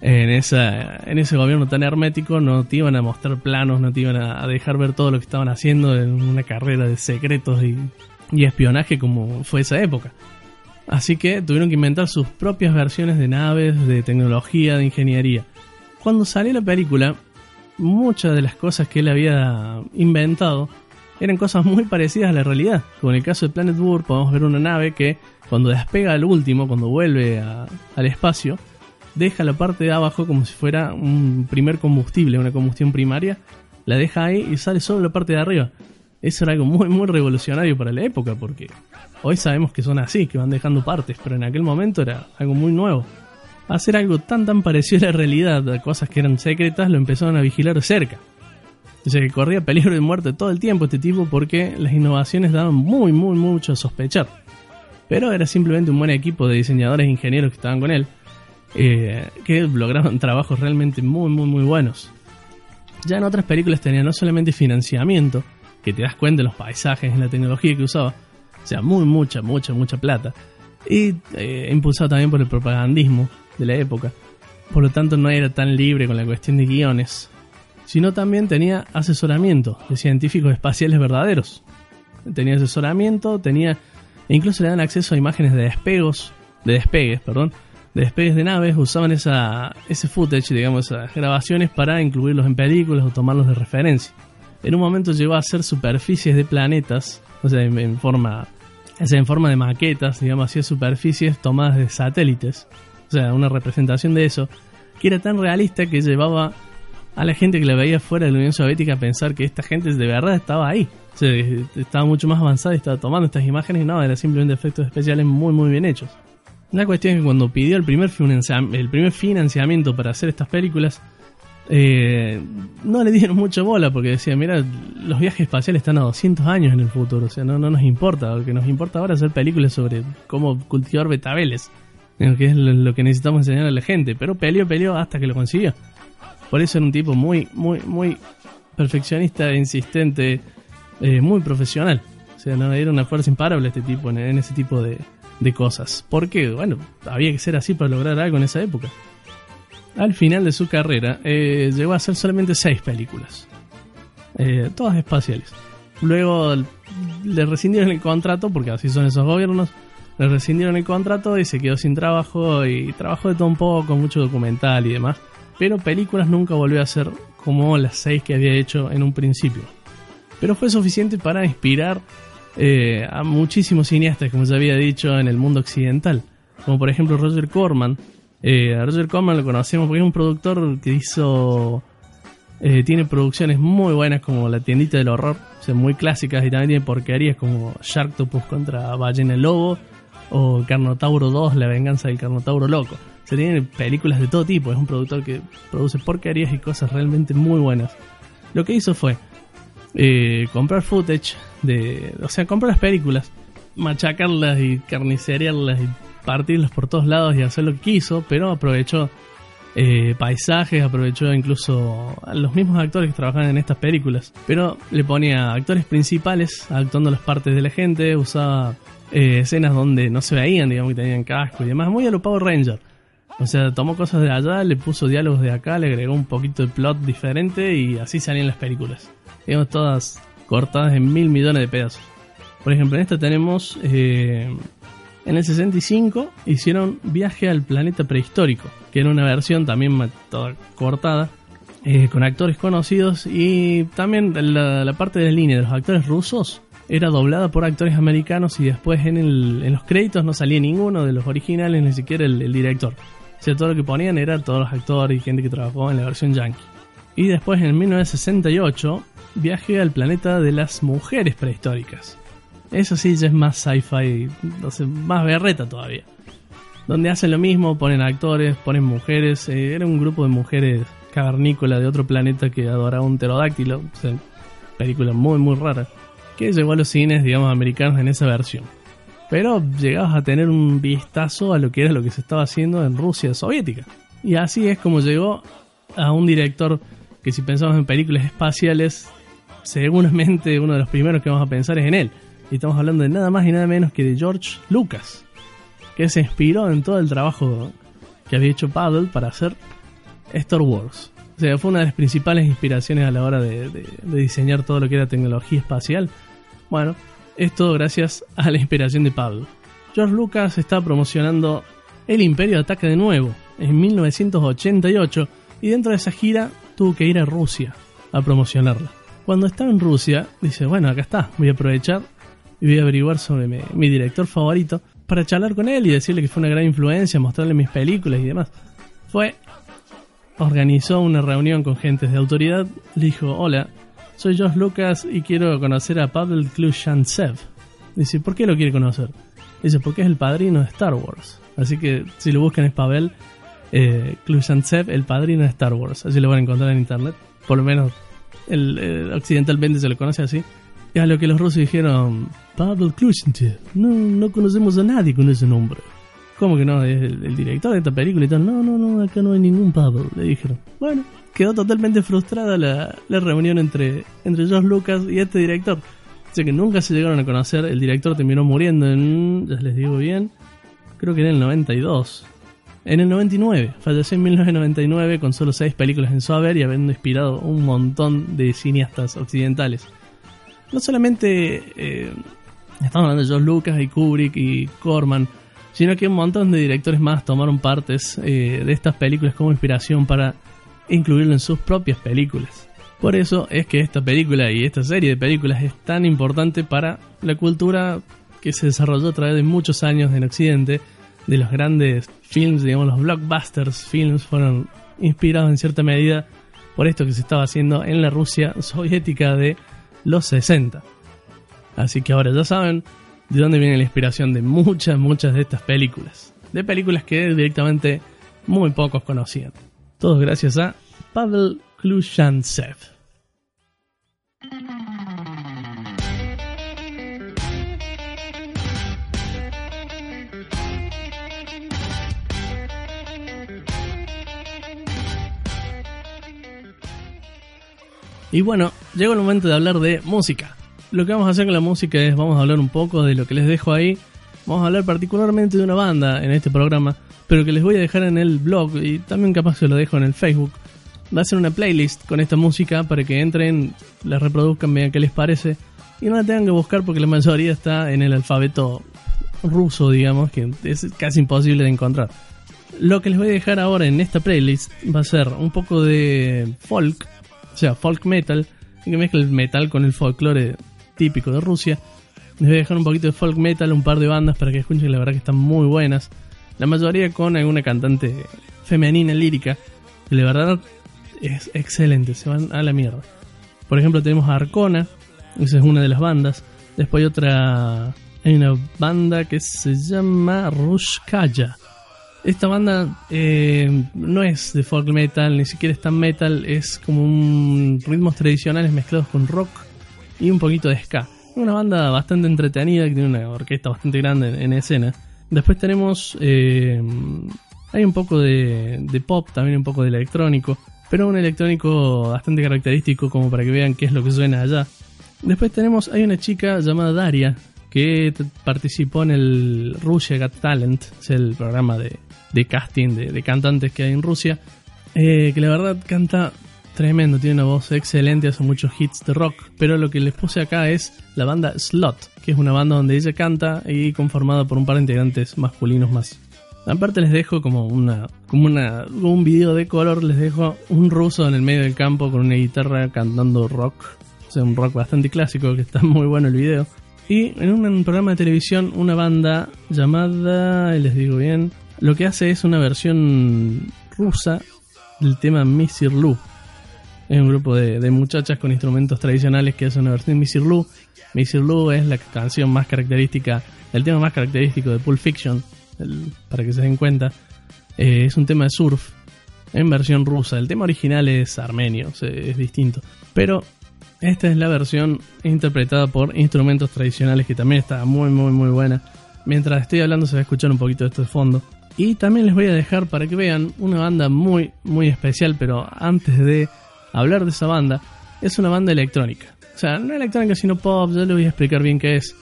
en, esa, en ese gobierno tan hermético no te iban a mostrar planos, no te iban a dejar ver todo lo que estaban haciendo en una carrera de secretos y, y espionaje como fue esa época. Así que tuvieron que inventar sus propias versiones de naves, de tecnología, de ingeniería. Cuando salió la película, muchas de las cosas que él había inventado eran cosas muy parecidas a la realidad. Como en el caso de Planet Burr, podemos ver una nave que cuando despega al último, cuando vuelve a- al espacio, deja la parte de abajo como si fuera un primer combustible, una combustión primaria, la deja ahí y sale solo la parte de arriba. Eso era algo muy, muy revolucionario para la época, porque hoy sabemos que son así, que van dejando partes, pero en aquel momento era algo muy nuevo. Hacer algo tan tan parecido a la realidad, a cosas que eran secretas, lo empezaron a vigilar cerca. O sea que corría peligro de muerte todo el tiempo este tipo porque las innovaciones daban muy, muy, mucho a sospechar. Pero era simplemente un buen equipo de diseñadores e ingenieros que estaban con él, eh, que lograron [LAUGHS] trabajos realmente muy, muy, muy buenos. Ya en otras películas tenía no solamente financiamiento, que te das cuenta de los paisajes, en la tecnología que usaba, o sea, muy, mucha, mucha, mucha plata, y eh, impulsado también por el propagandismo de la época. Por lo tanto, no era tan libre con la cuestión de guiones, sino también tenía asesoramiento de científicos espaciales verdaderos. Tenía asesoramiento, tenía e incluso le dan acceso a imágenes de despegos, de despegues, perdón, de despegues de naves, usaban esa, ese footage, digamos, esas grabaciones para incluirlos en películas o tomarlos de referencia. En un momento llegó a hacer superficies de planetas, o sea, en, forma, o en forma de maquetas, digamos, hacía superficies tomadas de satélites, o sea, una representación de eso, que era tan realista que llevaba a la gente que la veía fuera de la Unión Soviética a pensar que esta gente de verdad estaba ahí. O sea, estaba mucho más avanzada y estaba tomando estas imágenes y no, eran simplemente efectos especiales muy muy bien hechos. La cuestión es que cuando pidió el primer, el primer financiamiento para hacer estas películas, eh, no le dieron mucha bola porque decían, mira, los viajes espaciales están a 200 años en el futuro, o sea, no, no nos importa, lo que nos importa ahora es hacer películas sobre cómo cultivar betabeles, que es lo, que necesitamos enseñar a la gente, pero peleó, peleó hasta que lo consiguió. Por eso era un tipo muy, muy, muy perfeccionista, insistente, eh, muy profesional. O sea, no era una fuerza imparable este tipo en, en ese tipo de, de cosas. Porque, bueno, había que ser así para lograr algo en esa época. Al final de su carrera, eh, llegó a hacer solamente seis películas. Eh, todas espaciales. Luego le rescindieron el contrato, porque así son esos gobiernos. Le rescindieron el contrato y se quedó sin trabajo y trabajó de todo un poco, mucho documental y demás. Pero películas nunca volvió a hacer como las seis que había hecho en un principio. Pero fue suficiente para inspirar eh, a muchísimos cineastas, como ya había dicho, en el mundo occidental. Como por ejemplo Roger Corman. Eh, a Roger Corman lo conocemos porque es un productor que hizo... eh, tiene producciones muy buenas como La tiendita del horror, o sea, muy clásicas y también tiene porquerías como Sharktopus contra Ballena Lobo o Carnotauro 2, La venganza del Carnotauro Loco. O sea, tiene películas de todo tipo, es un productor que produce porquerías y cosas realmente muy buenas. Lo que hizo fue eh, comprar footage de, o sea, comprar las películas, machacarlas y carnicerearlas y partirlas por todos lados y hacer lo que quiso, pero aprovechó eh, paisajes, aprovechó incluso a los mismos actores que trabajaban en estas películas, pero le ponía actores principales actuando las partes de la gente, usaba eh, escenas donde no se veían, digamos que tenían casco y demás, muy a Ranger. O sea, tomó cosas de allá, le puso diálogos de acá, le agregó un poquito de plot diferente y así salían las películas. Digamos, todas cortadas en mil millones de pedazos. Por ejemplo, en esta tenemos. eh, en el 65 hicieron Viaje al planeta prehistórico, que era una versión también toda cortada, eh, con actores conocidos y también la, parte de línea de los actores rusos era doblada por actores americanos y después en, el- en los créditos no salía ninguno de los originales, ni siquiera el, director. O sea, todo lo que ponían era todos los actores y gente que trabajó en la versión yankee. Y después en 1968, Viaje al planeta de las mujeres prehistóricas. Eso sí, ya es más sci-fi, sé, más berreta todavía. Donde hacen lo mismo, ponen actores, ponen mujeres. eh, era un grupo de mujeres cavernícolas de otro planeta que adoraba un pterodáctilo. Película muy, muy rara. Que llegó a los cines, digamos, americanos en esa versión. Pero llegabas a tener un vistazo a lo que era lo que se estaba haciendo en Rusia soviética. Y así es como llegó a un director que si pensamos en películas espaciales, seguramente uno de los primeros que vamos a pensar es en él. Y estamos hablando de nada más y nada menos que de George Lucas, que se inspiró en todo el trabajo que había hecho Paddle para hacer Star Wars. O sea, fue una de las principales inspiraciones a la hora de, de- de diseñar todo lo que era tecnología espacial. Bueno, es todo gracias a la inspiración de Pablo. George Lucas está promocionando El Imperio Ataca de nuevo en 1988 y dentro de esa gira tuvo que ir a Rusia a promocionarla. Cuando estaba en Rusia, dice, bueno, acá está, voy a aprovechar y voy a averiguar sobre mi, mi director favorito para charlar con él y decirle que fue una gran influencia, mostrarle mis películas y demás. Fue, organizó una reunión con gentes de autoridad, le dijo, hola, soy George Lucas y quiero conocer a Pavel Klushantsev. Dice, ¿por qué lo quiere conocer? Dice, porque es el padrino de Star Wars. Así que si lo buscan es Pavel eh, Klushantsev, el padrino de Star Wars. Así lo van a encontrar en internet. Por lo menos el, occidentalmente se lo conoce así. Y a lo que los rusos dijeron, Pavel Klushantsev, no, no conocemos a nadie con ese nombre. ¿Cómo que no? Es el, el director de esta película y tal. No, no, no, acá no hay ningún Pavel, le dijeron. Bueno, quedó totalmente frustrada la, la reunión entre, entre George Lucas y este director. O que nunca se llegaron a conocer. El director terminó muriendo en, ya les digo bien, creo que en el 92. En el 99, falleció en 1999 con solo 6 películas en su haber y habiendo inspirado un montón de cineastas occidentales. No solamente eh, estamos hablando de George Lucas y Kubrick y Corman, sino que un montón de directores más tomaron partes eh, de estas películas como inspiración para incluirlo en sus propias películas. Por eso es que esta película y esta serie de películas es tan importante para la cultura que se desarrolló a través de muchos años en Occidente, de los grandes films, digamos los blockbusters films, fueron inspirados en cierta medida por esto que se estaba haciendo en la Rusia soviética de los 60. Así que ahora ya saben de dónde viene la inspiración de muchas, muchas de estas películas. De películas que directamente muy pocos conocían. Todos gracias a Pavel Klushantsev. Y bueno, llegó el momento de hablar de música. Lo que vamos a hacer con la música es, vamos a hablar un poco de lo que les dejo ahí. Vamos a hablar particularmente de una banda en este programa, pero que les voy a dejar en el blog y también capaz se lo dejo en el Facebook. Va a ser una playlist con esta música para que entren, la reproduzcan, vean qué les parece y no la tengan que buscar porque la mayoría está en el alfabeto ruso, digamos, que es casi imposible de encontrar. Lo que les voy a dejar ahora en esta playlist va a ser un poco de folk, o sea, folk metal, que mezcla el metal con el folclore típico de Rusia. Les voy a dejar un poquito de folk metal, un par de bandas para que escuchen, la verdad que están muy buenas. La mayoría con alguna cantante femenina lírica, la verdad es excelente, se van a la mierda. Por ejemplo, tenemos a Arcona, esa es una de las bandas. Después hay otra, hay una banda que se llama Rushkaya. Esta banda eh, no es de folk metal, ni siquiera es tan metal, es como un ritmos tradicionales mezclados con rock y un poquito de ska. Una banda bastante entretenida que tiene una orquesta bastante grande en, en escena. Después tenemos. eh, hay un poco de, pop, también un poco de electrónico, pero un electrónico bastante característico como para que vean qué es lo que suena allá. Después tenemos. Hay una chica llamada Daria que participó en el Russia Got Talent, es el programa de, de casting de, de cantantes que hay en Rusia, eh, que la verdad canta tremendo, tiene una voz excelente, hace muchos hits de rock, pero lo que les puse acá es la banda Slot, que es una banda donde ella canta y conformada por un par de integrantes masculinos más. Aparte les dejo como una como una un video de color, les dejo un ruso en el medio del campo con una guitarra cantando rock, o sea, un rock bastante clásico que está [LAUGHS] muy bueno el video. Y en un, programa de televisión una banda llamada, les digo bien, lo que hace es una versión rusa del tema Misirlu. Es un grupo de, de muchachas con instrumentos tradicionales que hacen una versión de Misirlu. Misirlu es la canción más característica, el tema más característico de Pulp Fiction, para que se den cuenta. Eh, es un tema de surf en versión rusa. El tema original es armenio, sea, es distinto. Pero esta es la versión interpretada por instrumentos tradicionales que también está muy muy muy buena. Mientras estoy hablando se va a escuchar un poquito de esto de fondo. Y también les voy a dejar para que vean una banda muy muy especial, pero antes de hablar de esa banda, es una banda electrónica. O sea, no electrónica sino pop, yo les voy a explicar bien qué es.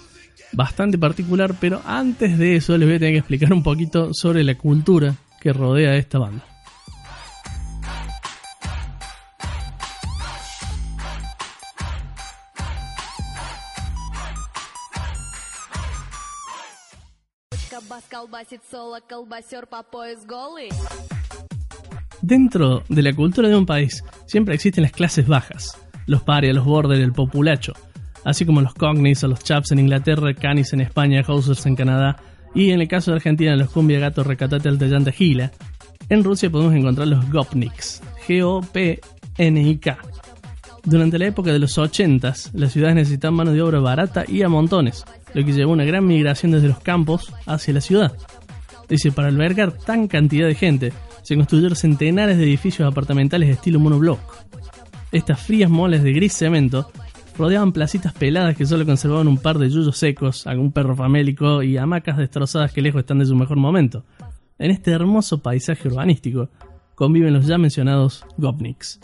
Bastante particular, pero antes de eso les voy a tener que explicar un poquito sobre la cultura que rodea a esta banda. Кабас колбасит соло, колбасер по пояс голый. Dentro de la cultura de un país siempre existen las clases bajas, los parias, los borders, el populacho, así como los cognis o los chaps en Inglaterra, canis en España, housers en Canadá y en el caso de Argentina los cumbia gatos recatate altellante gila. En Rusia podemos encontrar los gopniks, G-O-P-N-I-K. Durante la época de los 80s, las ciudades necesitaban mano de obra barata y a montones, lo que llevó a una gran migración desde los campos hacia la ciudad. Dice, para albergar tan cantidad de gente, se construyeron centenares de edificios apartamentales de estilo monobloc. Estas frías moles de gris cemento rodeaban placitas peladas que solo conservaban un par de yuyos secos, algún perro famélico y hamacas destrozadas que lejos están de su mejor momento. En este hermoso paisaje urbanístico conviven los ya mencionados gopniks,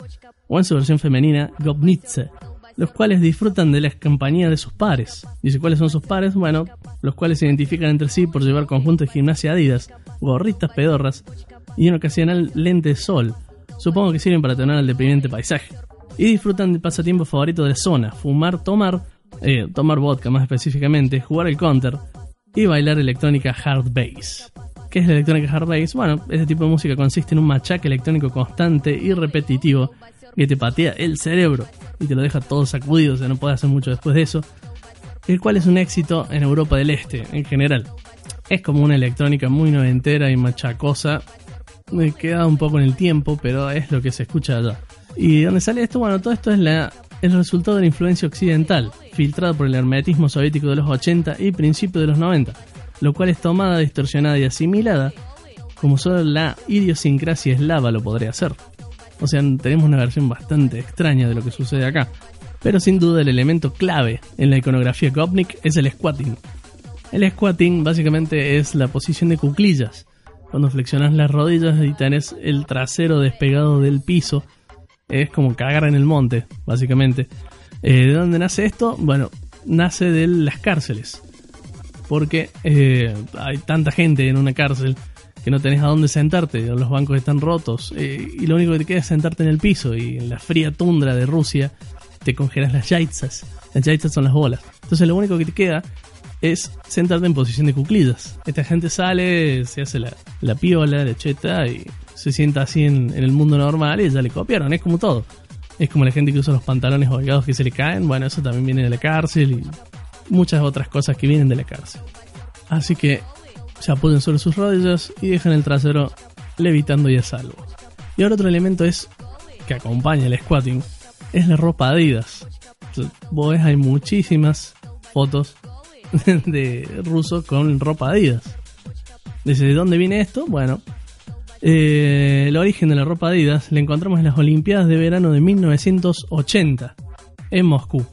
o en su versión femenina, gopnitze, los cuales disfrutan de la compañía de sus pares. Dice, ¿cuáles son sus pares? Bueno, los cuales se identifican entre sí por llevar conjuntos de gimnasia adidas, gorritas pedorras y un ocasional lente de sol. Supongo que sirven para tener el deprimente paisaje. Y disfrutan del pasatiempo favorito de la zona, fumar, tomar, eh, tomar vodka más específicamente, jugar el counter y bailar electrónica hard bass. ¿Qué es la electrónica hard bass? Bueno, este tipo de música consiste en un machaque electrónico constante y repetitivo que te patea el cerebro y te lo deja todo sacudido, o sea, no puedes hacer mucho después de eso. El cual es un éxito en Europa del Este en general. Es como una electrónica muy noventera y machacosa. Me queda un poco en el tiempo, pero es lo que se escucha allá. ¿Y dónde sale esto? Bueno, todo esto es la, el resultado de la influencia occidental, filtrada por el hermetismo soviético de los 80 y principios de los 90, lo cual es tomada, distorsionada y asimilada como solo la idiosincrasia eslava lo podría hacer. O sea, tenemos una versión bastante extraña de lo que sucede acá. Pero sin duda el elemento clave en la iconografía Gopnik es el squatting. El squatting básicamente es la posición de cuclillas. Cuando flexionas las rodillas y tenés el trasero despegado del piso, es como cagar en el monte, básicamente. Eh, ¿De dónde nace esto? Bueno, nace de las cárceles. Porque eh, hay tanta gente en una cárcel que no tenés a dónde sentarte, los bancos están rotos eh, y lo único que te queda es sentarte en el piso y en la fría tundra de Rusia te congelas las yaitsas. Las yaitsas son las bolas. Entonces lo único que te queda es sentarte en posición de cuclillas. Esta gente sale, se hace la, la piola, la cheta y se sienta así en, en el mundo normal y ya le copiaron. Es como todo. Es como la gente que usa los pantalones holgados que se le caen. Bueno, eso también viene de la cárcel y muchas otras cosas que vienen de la cárcel. Así que se apoyan sobre sus rodillas y dejan el trasero levitando y a salvo. Y ahora otro elemento es que acompaña el squatting es la ropa Adidas. Vos ves, hay muchísimas fotos [LAUGHS] de rusos con ropa Adidas. ¿Desde dónde viene esto? Bueno, eh, el origen de la ropa Adidas le encontramos en las Olimpiadas de verano de 1980 en Moscú.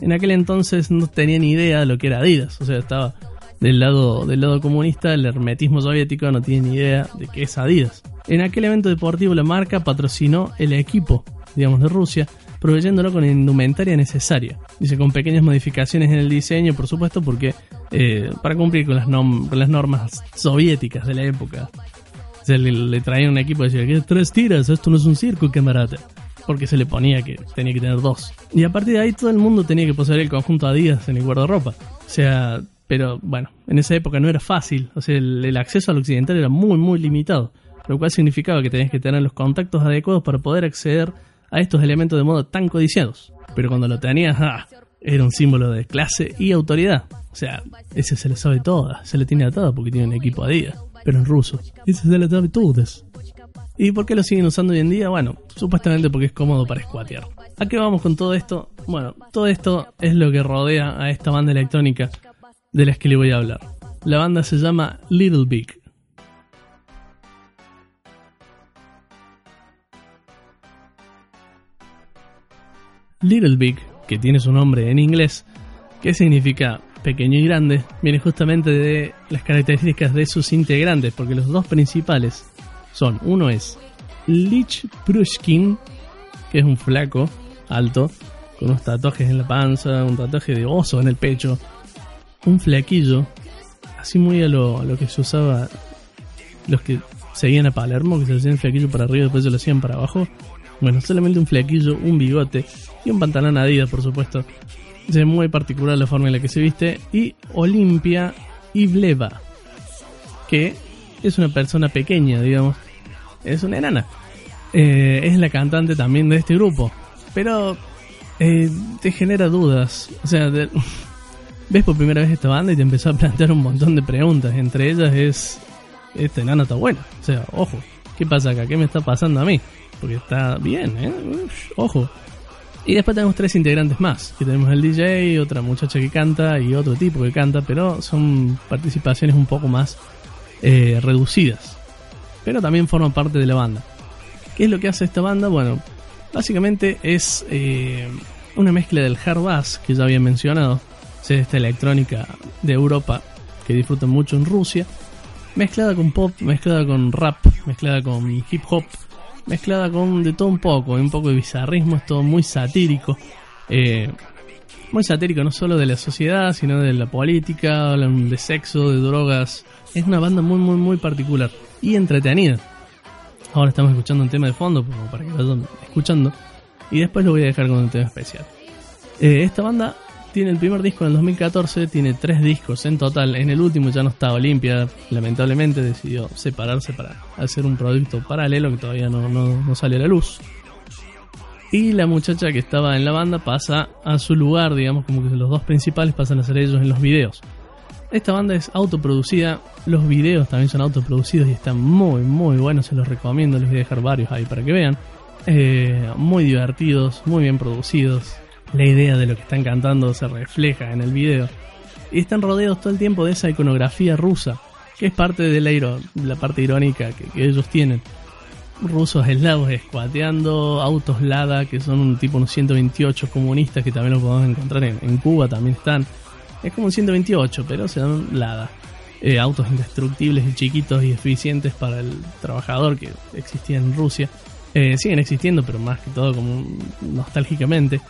En aquel entonces no tenía ni idea de lo que era Adidas, o sea, estaba del lado, del lado comunista, el hermetismo soviético no tiene ni idea de qué es Adidas. En aquel evento deportivo la marca patrocinó el equipo, digamos, de Rusia, proveyéndolo con indumentaria necesaria. Dice, con pequeñas modificaciones en el diseño, por supuesto, porque eh, para cumplir con las, nom- con las normas soviéticas de la época. Se le, le traía un equipo y decía, ¿qué tres tiras? Esto no es un circo, camarada. Porque se le ponía que tenía que tener dos. Y a partir de ahí todo el mundo tenía que poseer el conjunto Adidas en el guardarropa. O sea, pero bueno, en esa época no era fácil. O sea, el, el acceso al occidental era muy, muy limitado. Lo cual significaba que tenías que tener los contactos adecuados para poder acceder a estos elementos de moda tan codiciados. Pero cuando lo tenías, ¡ah! era un símbolo de clase y autoridad. O sea, ese se le sabe toda, se le tiene atada porque tiene un equipo Adidas, pero en ruso. Ese se le sabe todas. ¿Y por qué lo siguen usando hoy en día? Bueno, supuestamente porque es cómodo para squatear. ¿A qué vamos con todo esto? Bueno, todo esto es lo que rodea a esta banda electrónica de las que le voy a hablar. La banda se llama Little Big. Little Big, que tiene su nombre en inglés, que significa pequeño y grande, viene justamente de las características de sus integrantes, porque los dos principales son, uno es Lich Prushkin, que es un flaco, alto, con unos tatuajes en la panza, un tatuaje de oso en el pecho, un flaquillo, así muy a lo, que se usaba los que seguían a Palermo, que se hacían flaquillo para arriba y después se lo hacían para abajo. Bueno, solamente un flaquillo, un bigote y un pantalón Adidas, por supuesto. Es muy particular la forma en la que se viste. Y Olimpia Ivleva, que es una persona pequeña, digamos. Es una enana. Eh, es la cantante también de este grupo. Pero eh, te genera dudas. O sea, de- [LAUGHS] ves por primera vez esta banda y te empezó a plantear un montón de preguntas. Entre ellas es, esta enana está buena. O sea, ojo, ¿qué pasa acá? ¿Qué me está pasando a mí? Porque está bien, ¿eh? Ush, ojo. Y después tenemos tres integrantes más. Que tenemos el DJ, otra muchacha que canta y otro tipo que canta, pero son participaciones un poco más eh, reducidas. Pero también forman parte de la banda. ¿Qué es lo que hace esta banda? Bueno, básicamente es eh, una mezcla del hard bass que ya había mencionado, sea, esta electrónica de Europa que disfrutan mucho en Rusia, mezclada con pop, mezclada con rap, mezclada con hip hop, mezclada con de todo un poco, un poco de bizarrismo, es todo muy satírico. eh, muy satírico no solo de la sociedad, sino de la política, de sexo, de drogas. Es una banda muy, muy, muy particular y entretenida. Ahora estamos escuchando un tema de fondo para que vayan escuchando. Y después lo voy a dejar con un tema especial. Eh, esta banda tiene el primer disco en el 2014, tiene tres discos en total. En el último ya no está Olimpia, lamentablemente decidió separarse para hacer un producto paralelo que todavía no, no, no sale a la luz. Y la muchacha que estaba en la banda pasa a su lugar, digamos, como que los dos principales pasan a ser ellos en los videos. Esta banda es autoproducida, los videos también son autoproducidos y están muy, muy buenos, se los recomiendo, les voy a dejar varios ahí para que vean. Eh, muy divertidos, muy bien producidos. La idea de lo que están cantando se refleja en el video. Y están rodeados todo el tiempo de esa iconografía rusa, que es parte de la, parte irónica que, ellos tienen. rusos eslavos escuateando, autos Lada, que son un tipo unos 128 comunistas que también lo podemos encontrar en, Cuba, también están. Es como un 128, pero se dan Lada. Eh, autos indestructibles y chiquitos y eficientes para el trabajador que existían en Rusia. Eh, siguen existiendo, pero más que todo como nostálgicamente.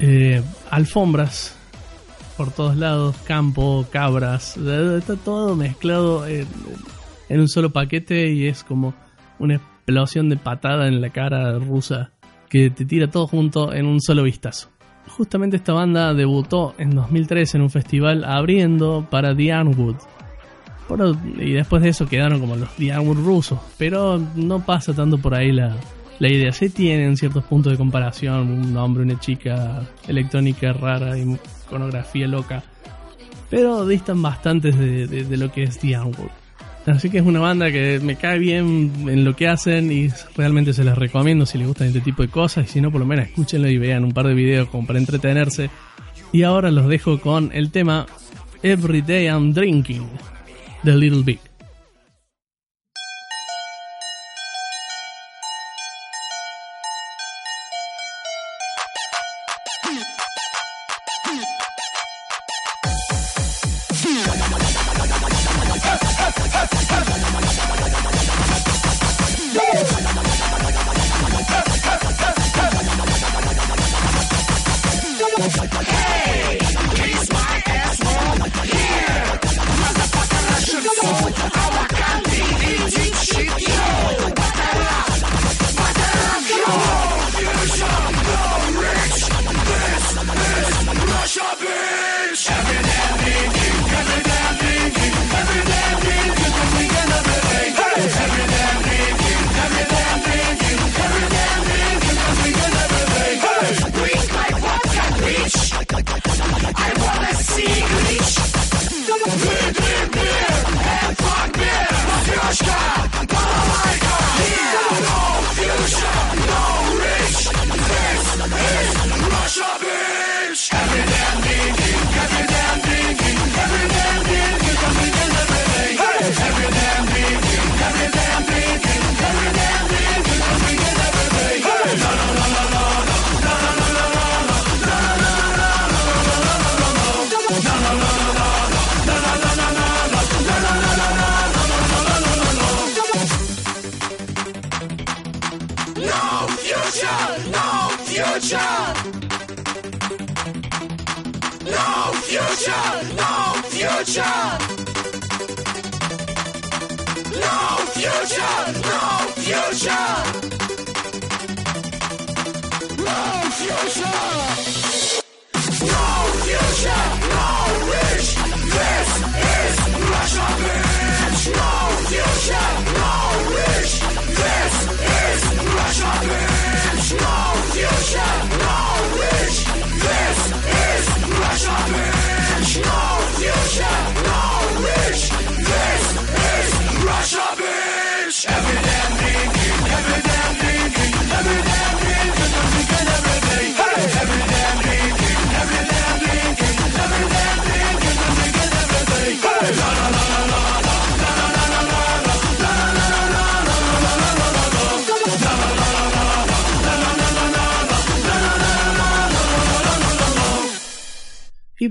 Eh, alfombras por todos lados, campo, cabras, está todo mezclado en, un solo paquete y es como una explosión de patada en la cara rusa que te tira todo junto en un solo vistazo. Justamente esta banda debutó en 2003 en un festival abriendo para The Arnwood. Por- y después de eso quedaron como los The Arnwood rusos, pero no pasa tanto por ahí la, la idea. Sí tienen ciertos puntos de comparación, un hombre, una chica, electrónica rara, iconografía loca, pero distan bastante de, lo que es The Arnwood. Así que es una banda que me cae bien en lo que hacen y realmente se les recomiendo si les gustan este tipo de cosas y si no por lo menos escúchenlo y vean un par de videos como para entretenerse. Y ahora los dejo con el tema Every Day I'm Drinking de Little Big.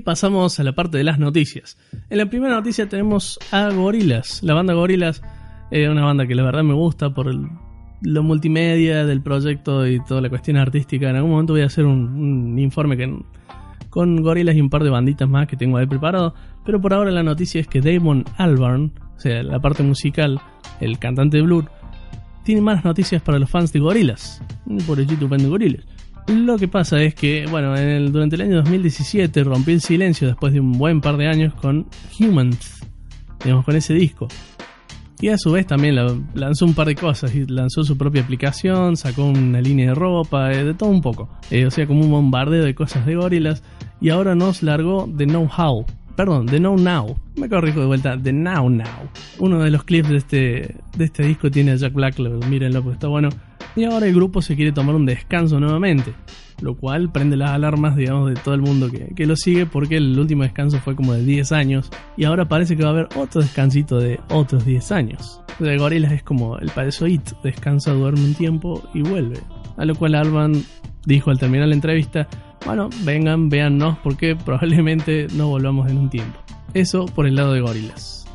Pasamos a la parte de las noticias. En la primera noticia tenemos a Gorilas. La banda Gorilas es una banda que la verdad me gusta por el- lo multimedia del proyecto y toda la cuestión artística. En algún momento voy a hacer un, informe con Gorilas y un par de banditas más que tengo ahí preparado. Pero por ahora la noticia es que Damon Albarn, o sea, la parte musical, el cantante de Blur, tiene malas noticias para los fans de Gorilas. Pobrecito fan de Gorilas. Lo que pasa es que, bueno, en el- durante el año 2017 rompió el silencio después de un buen par de años con Humans, digamos, con ese disco. Y a su vez también la- lanzó un par de cosas, lanzó su propia aplicación, sacó una línea de ropa, eh, de todo un poco. Eh, o sea, como un bombardeo de cosas de gorilas. Y ahora nos largó The Know How, perdón, The Now Now. Me corrijo de vuelta, The Now Now. Uno de los clips de este, de este disco tiene a Jack Black, lo- mírenlo porque está bueno. Y ahora el grupo se quiere tomar un descanso nuevamente. Lo cual prende las alarmas, digamos, de todo el mundo que, que lo sigue porque el último descanso fue como de 10 años. Y ahora parece que va a haber otro descansito de otros 10 años. O sea, es como el payaso It, descansa, duerme un tiempo y vuelve. A lo cual Alban dijo al terminar la entrevista, bueno, vengan, véannos porque probablemente no volvamos en un tiempo. Eso por el lado de Gorillaz.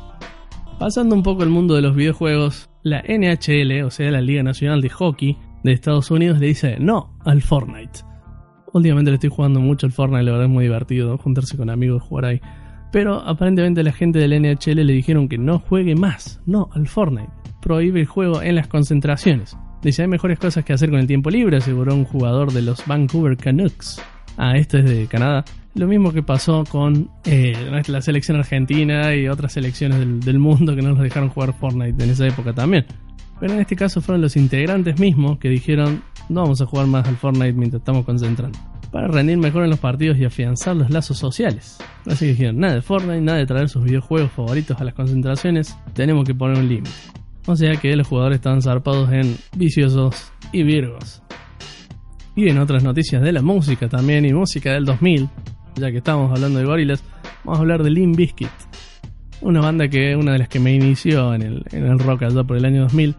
Pasando un poco al mundo de los videojuegos, la NHL, o sea, la Liga Nacional de Hockey de Estados Unidos, le dice no al Fortnite. Últimamente le estoy jugando mucho al Fortnite, la verdad es muy divertido juntarse con amigos y jugar ahí. Pero aparentemente la gente del NHL le dijeron que no juegue más, no al Fortnite. Prohíbe el juego en las concentraciones. Dice, hay mejores cosas que hacer con el tiempo libre, aseguró un jugador de los Vancouver Canucks. Ah, este es de Canadá. Lo mismo que pasó con eh, la selección argentina y otras selecciones del, del mundo que no nos dejaron jugar Fortnite en esa época también. Pero en este caso fueron los integrantes mismos que dijeron no vamos a jugar más al Fortnite mientras estamos concentrando. Para rendir mejor en los partidos y afianzar los lazos sociales. Así que dijeron, nada de Fortnite, nada de traer sus videojuegos favoritos a las concentraciones, tenemos que poner un límite. O sea que los jugadores estaban zarpados en viciosos y virgos. Y en otras noticias de la música también y música del 2000, ya que estamos hablando de gorilas, vamos a hablar de Limp Bizkit. Una banda que una de las que me inició en el, en el rock allá por el año 2000.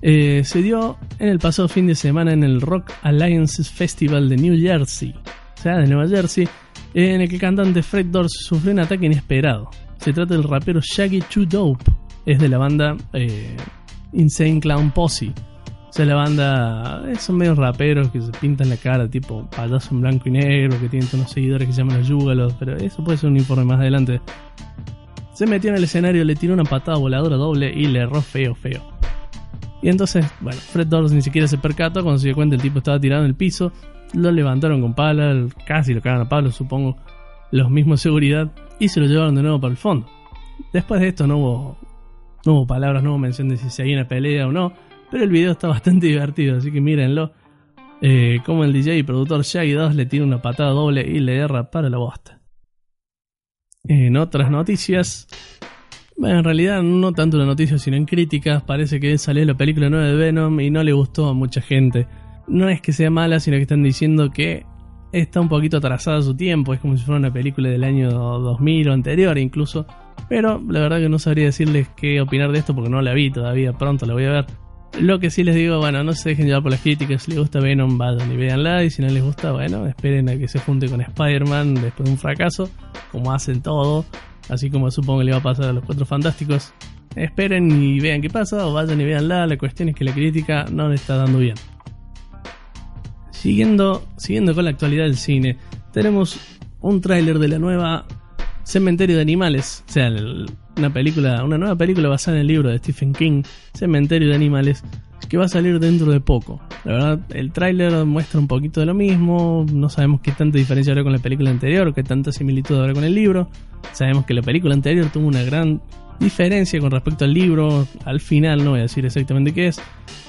Eh, se dio en el pasado fin de semana en el Rock Alliance Festival de New Jersey, o sea, de Nueva Jersey, en el que el cantante Fred Durst sufrió un ataque inesperado. Se trata del rapero Shaggy Too Dope, es de la banda eh, Insane Clown Posse. O sea, la banda eh, son medio raperos que se pintan la cara tipo payaso en blanco y negro, que tienen unos seguidores que se llaman los Yugalos, pero eso puede ser un informe más adelante. Se metió en el escenario, le tiró una patada voladora doble y le erró feo, feo. Y entonces, bueno, Fred Durst ni siquiera se percató, cuando se dio cuenta el tipo estaba tirado en el piso, lo levantaron con pala, casi lo cagaron a palo, supongo, los mismos seguridad, y se lo llevaron de nuevo para el fondo. Después de esto no hubo, no hubo palabras, no hubo mención de si seguía una pelea o no, pero el video está bastante [LAUGHS] divertido, así que mírenlo. Eh, como el DJ y productor Shaggy 2 le tira una patada doble y le erra para la bosta. En otras noticias, bueno, en realidad no tanto una noticia sino en críticas, parece que salió la película nueva de Venom y no le gustó a mucha gente. No es que sea mala, sino que están diciendo que está un poquito atrasada su tiempo, es como si fuera una película del año 2000 o anterior incluso. Pero la verdad que no sabría decirles qué opinar de esto porque no la vi todavía, pronto la voy a ver. Lo que sí les digo, bueno, no se dejen llevar por las críticas. Si les gusta Venom, vayan y véanla. Y si no les gusta, bueno, esperen a que se junte con Spider-Man después de un fracaso, como hacen todo. Así como supongo que le va a pasar a los cuatro fantásticos. Esperen y vean qué pasa, o vayan y véanla. La cuestión es que la crítica no le está dando bien. Siguiendo, siguiendo con la actualidad del cine, tenemos un tráiler de la nueva Cementerio de Animales, o sea, una película, una nueva película basada en el libro de Stephen King, Cementerio de Animales, que va a salir dentro de poco. La verdad, el tráiler muestra un poquito de lo mismo, no sabemos qué tanta diferencia habrá con la película anterior, qué tanta similitud habrá con el libro. Sabemos que la película anterior tuvo una gran diferencia con respecto al libro, al final no voy a decir exactamente qué es,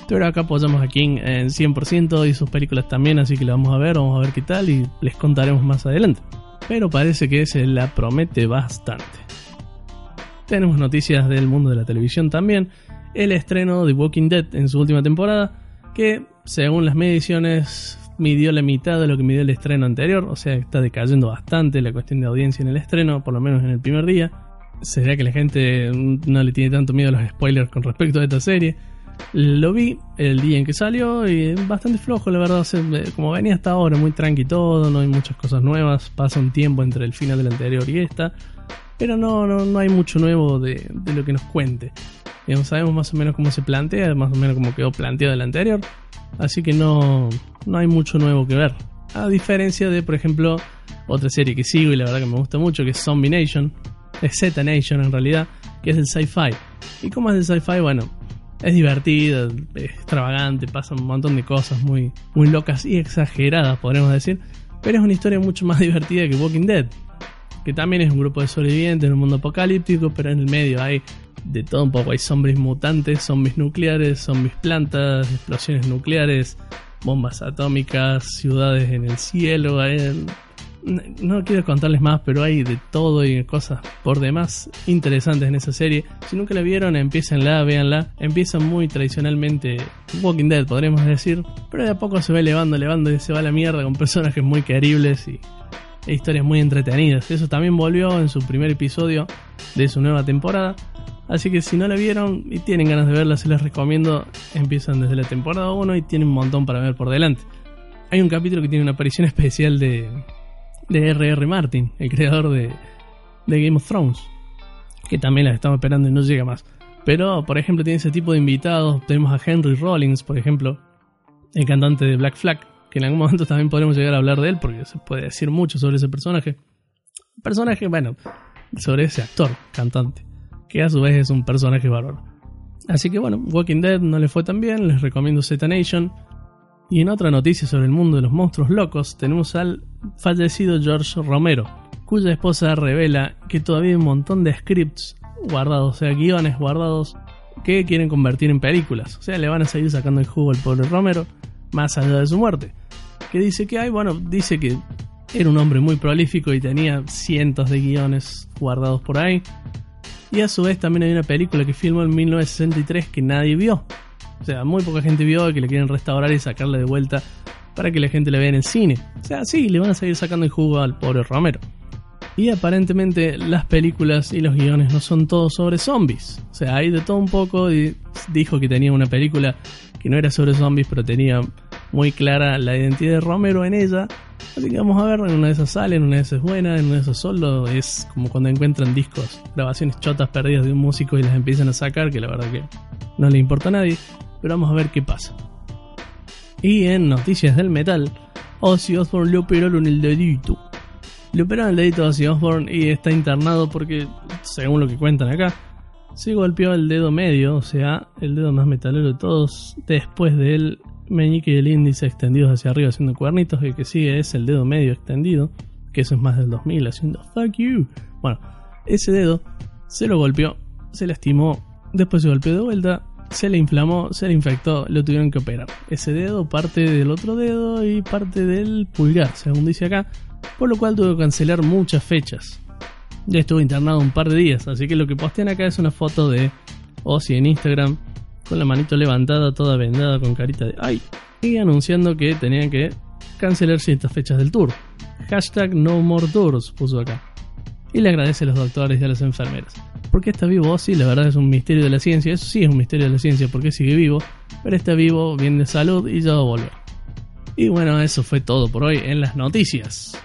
pero acá apoyamos a King en 100% y sus películas también, así que la vamos a ver, vamos a ver qué tal y les contaremos más adelante. Pero parece que se la promete bastante. Tenemos noticias del mundo de la televisión también. El estreno de Walking Dead en su última temporada, que según las mediciones midió la mitad de lo que midió el estreno anterior, o sea, está decayendo bastante la cuestión de audiencia en el estreno, por lo menos en el primer día. ¿Será que la gente no le tiene tanto miedo a los spoilers con respecto a esta serie? Lo vi el día en que salió y bastante flojo, la verdad. como venía hasta ahora, muy tranqui todo, no hay muchas cosas nuevas. Pasa un tiempo entre el final del anterior y esta. Pero no, no, no hay mucho nuevo de, lo que nos cuente. Digamos, sabemos más o menos cómo se plantea, más o menos cómo quedó planteado el anterior. Así que no, no hay mucho nuevo que ver. A diferencia de, por ejemplo, otra serie que sigo y la verdad que me gusta mucho, que es Zombie Nation. Z Nation en realidad, que es del sci-fi. Y como es del sci-fi, bueno, es divertida, extravagante, pasa un montón de cosas muy, muy locas y exageradas, podríamos decir. Pero es una historia mucho más [LAUGHS] divertida que Walking Dead, que también es un grupo de sobrevivientes en un mundo apocalíptico, pero en el medio hay de todo un poco. Hay zombies mutantes, zombies nucleares, zombies plantas, explosiones nucleares, bombas atómicas, ciudades en el cielo. hay- No quiero contarles más, pero hay de todo y cosas por demás interesantes en esa serie. Si nunca la vieron, empiecenla, véanla. Empieza muy tradicionalmente Walking Dead, podríamos decir, pero de a poco se va elevando, elevando y se va a la mierda con personajes muy queribles y e historias muy entretenidas. Eso también volvió en su primer episodio de su nueva temporada. Así que si no la vieron y tienen ganas de verla, se les recomiendo. Empiezan desde la temporada 1 y tienen un montón para ver por delante. Hay un capítulo que tiene una aparición especial de, de R.R. Martin, el creador de, Game of Thrones, que también la estamos esperando y no llega más. Pero, por ejemplo, tiene ese tipo de invitados. Tenemos a Henry Rollins, por ejemplo, el cantante de Black Flag, que en algún [LAUGHS] momento también podremos llegar a hablar de él, porque se puede decir mucho sobre ese personaje. Personaje, bueno, sobre ese actor, cantante, que a su vez es un personaje bárbaro. Así que bueno, Walking Dead no le fue tan bien, les recomiendo Z Nation. Y en otra noticia sobre el mundo de los monstruos locos, tenemos al fallecido George Romero, cuya esposa revela que todavía hay un montón de scripts guardados, o sea, guiones guardados que quieren convertir en películas. O sea, le van a seguir sacando el jugo al pobre Romero, más allá de su muerte. Que dice que hay, bueno, dice que era un hombre muy prolífico y tenía cientos de guiones guardados por ahí. Y a su vez también hay una película que filmó en 1963 que nadie vio. O sea, muy poca gente vio que le quieren restaurar y sacarle de vuelta para que la gente le vea en el cine. O sea, sí, le van a seguir sacando el jugo al pobre Romero. Y aparentemente las películas y los guiones no son todos sobre zombies. O sea, hay de todo un poco. Y dijo que tenía una película que no era sobre zombies, pero tenía muy clara la identidad de Romero en ella. Así que vamos a ver, en una de esas sale, en una de esas es buena, en una de esas solo. Es como cuando encuentran discos, grabaciones chotas perdidas de un músico y las empiezan a sacar, que la verdad que no le importa a nadie. Pero vamos a ver qué pasa. Y en noticias del metal, Ozzy Osbourne le operaron el dedito. Le operaron el dedito a Ozzy Osbourne y está internado porque, según lo que cuentan acá, se golpeó el dedo medio, o sea, el dedo más metalero de todos, después del meñique y el índice extendidos hacia arriba haciendo cuernitos, y el que sigue es el dedo medio extendido, que eso es más del 2000 haciendo fuck you. Bueno, ese dedo se lo golpeó, se lastimó, después se golpeó de vuelta, se le inflamó, se le infectó, lo tuvieron que operar. Ese dedo parte del otro dedo y parte del pulgar, según dice acá, por lo cual tuvo que cancelar muchas fechas. Ya estuvo internado un par de días, así que lo que postean acá es una foto de Ozzy en Instagram con la manito levantada, toda vendada con carita de ay, y anunciando que tenían que cancelar ciertas fechas del tour. Hashtag no more tours puso acá. Y le agradece a los doctores y a las enfermeras. ¿Por qué está vivo Ozzy? La verdad es un misterio de la ciencia. Eso sí es un misterio de la ciencia porque sigue vivo. Pero está vivo, bien de salud y ya va a volver. Y bueno, eso fue todo por hoy en las noticias.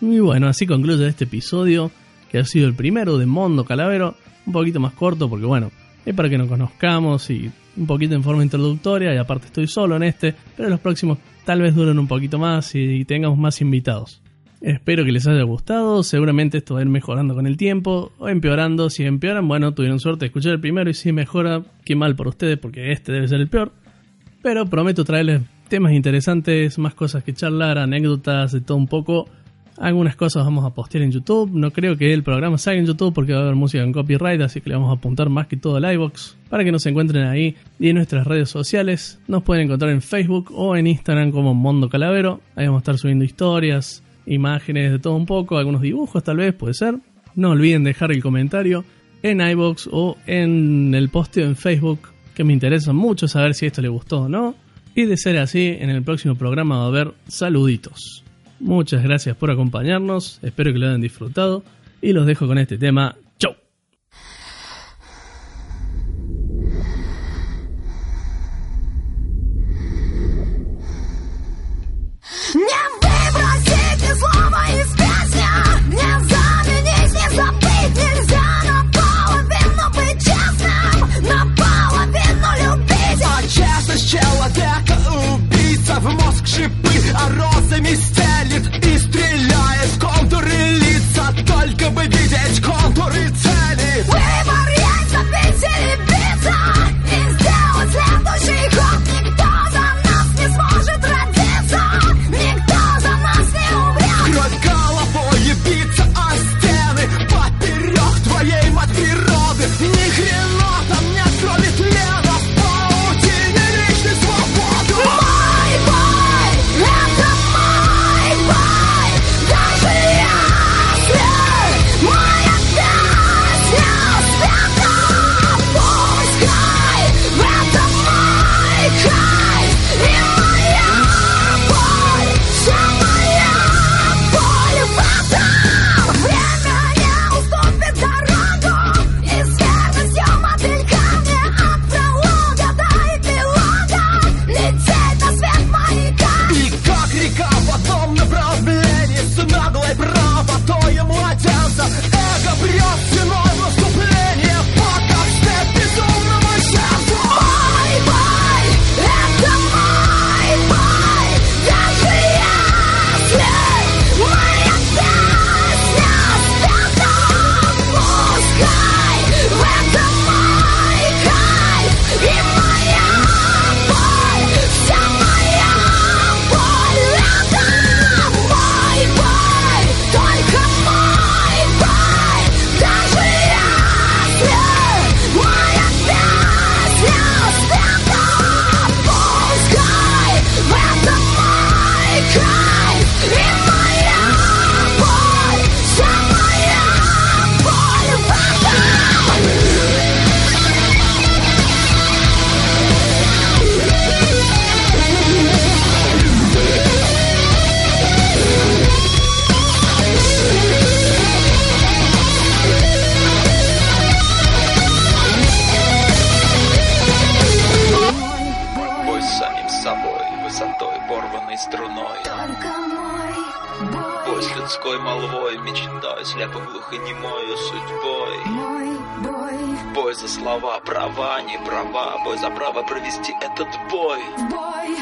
Y bueno, así concluye este episodio que ha sido el primero de Mondo Calavero. Un poquito más corto porque bueno, es para que nos conozcamos y un poquito en forma introductoria y aparte estoy solo en este, pero los próximos tal vez duren un poquito más y tengamos más invitados. Espero que les haya gustado, seguramente esto va a ir mejorando con el tiempo o empeorando, si empeoran, bueno, tuvieron suerte de escuchar el primero y si mejora, qué mal por ustedes porque este debe ser el peor. Pero prometo traerles temas interesantes, más cosas que charlar, anécdotas, de todo un poco. Algunas cosas vamos a postear en YouTube. No creo que el programa salga en YouTube porque va a haber música en copyright, así que le vamos a apuntar más que todo al iBox para que nos encuentren ahí y en nuestras redes sociales. Nos pueden encontrar en Facebook o en Instagram como Mondo Calavero. Ahí vamos a estar subiendo historias, imágenes de todo un poco, algunos dibujos tal vez, puede ser. No olviden dejar el comentario en iBox o en el posteo en Facebook, que me interesa mucho saber si esto le gustó o no. Y de ser así, en el próximo programa va a haber saluditos. Muchas gracias por acompañarnos, espero que lo hayan disfrutado y los dejo con este tema. ¡Chau! Ты с человека убийца в мозг шипы, а розами стелит и стреляет в контуры лица, только бы видеть контуры цели. Выбор! красотой, порванной струной. Только мой бой. Бой с людской молвой, мечтой, слепо глухонемою судьбой. Мой бой. Бой за слова, права, не права, бой за право провести этот бой. Бой.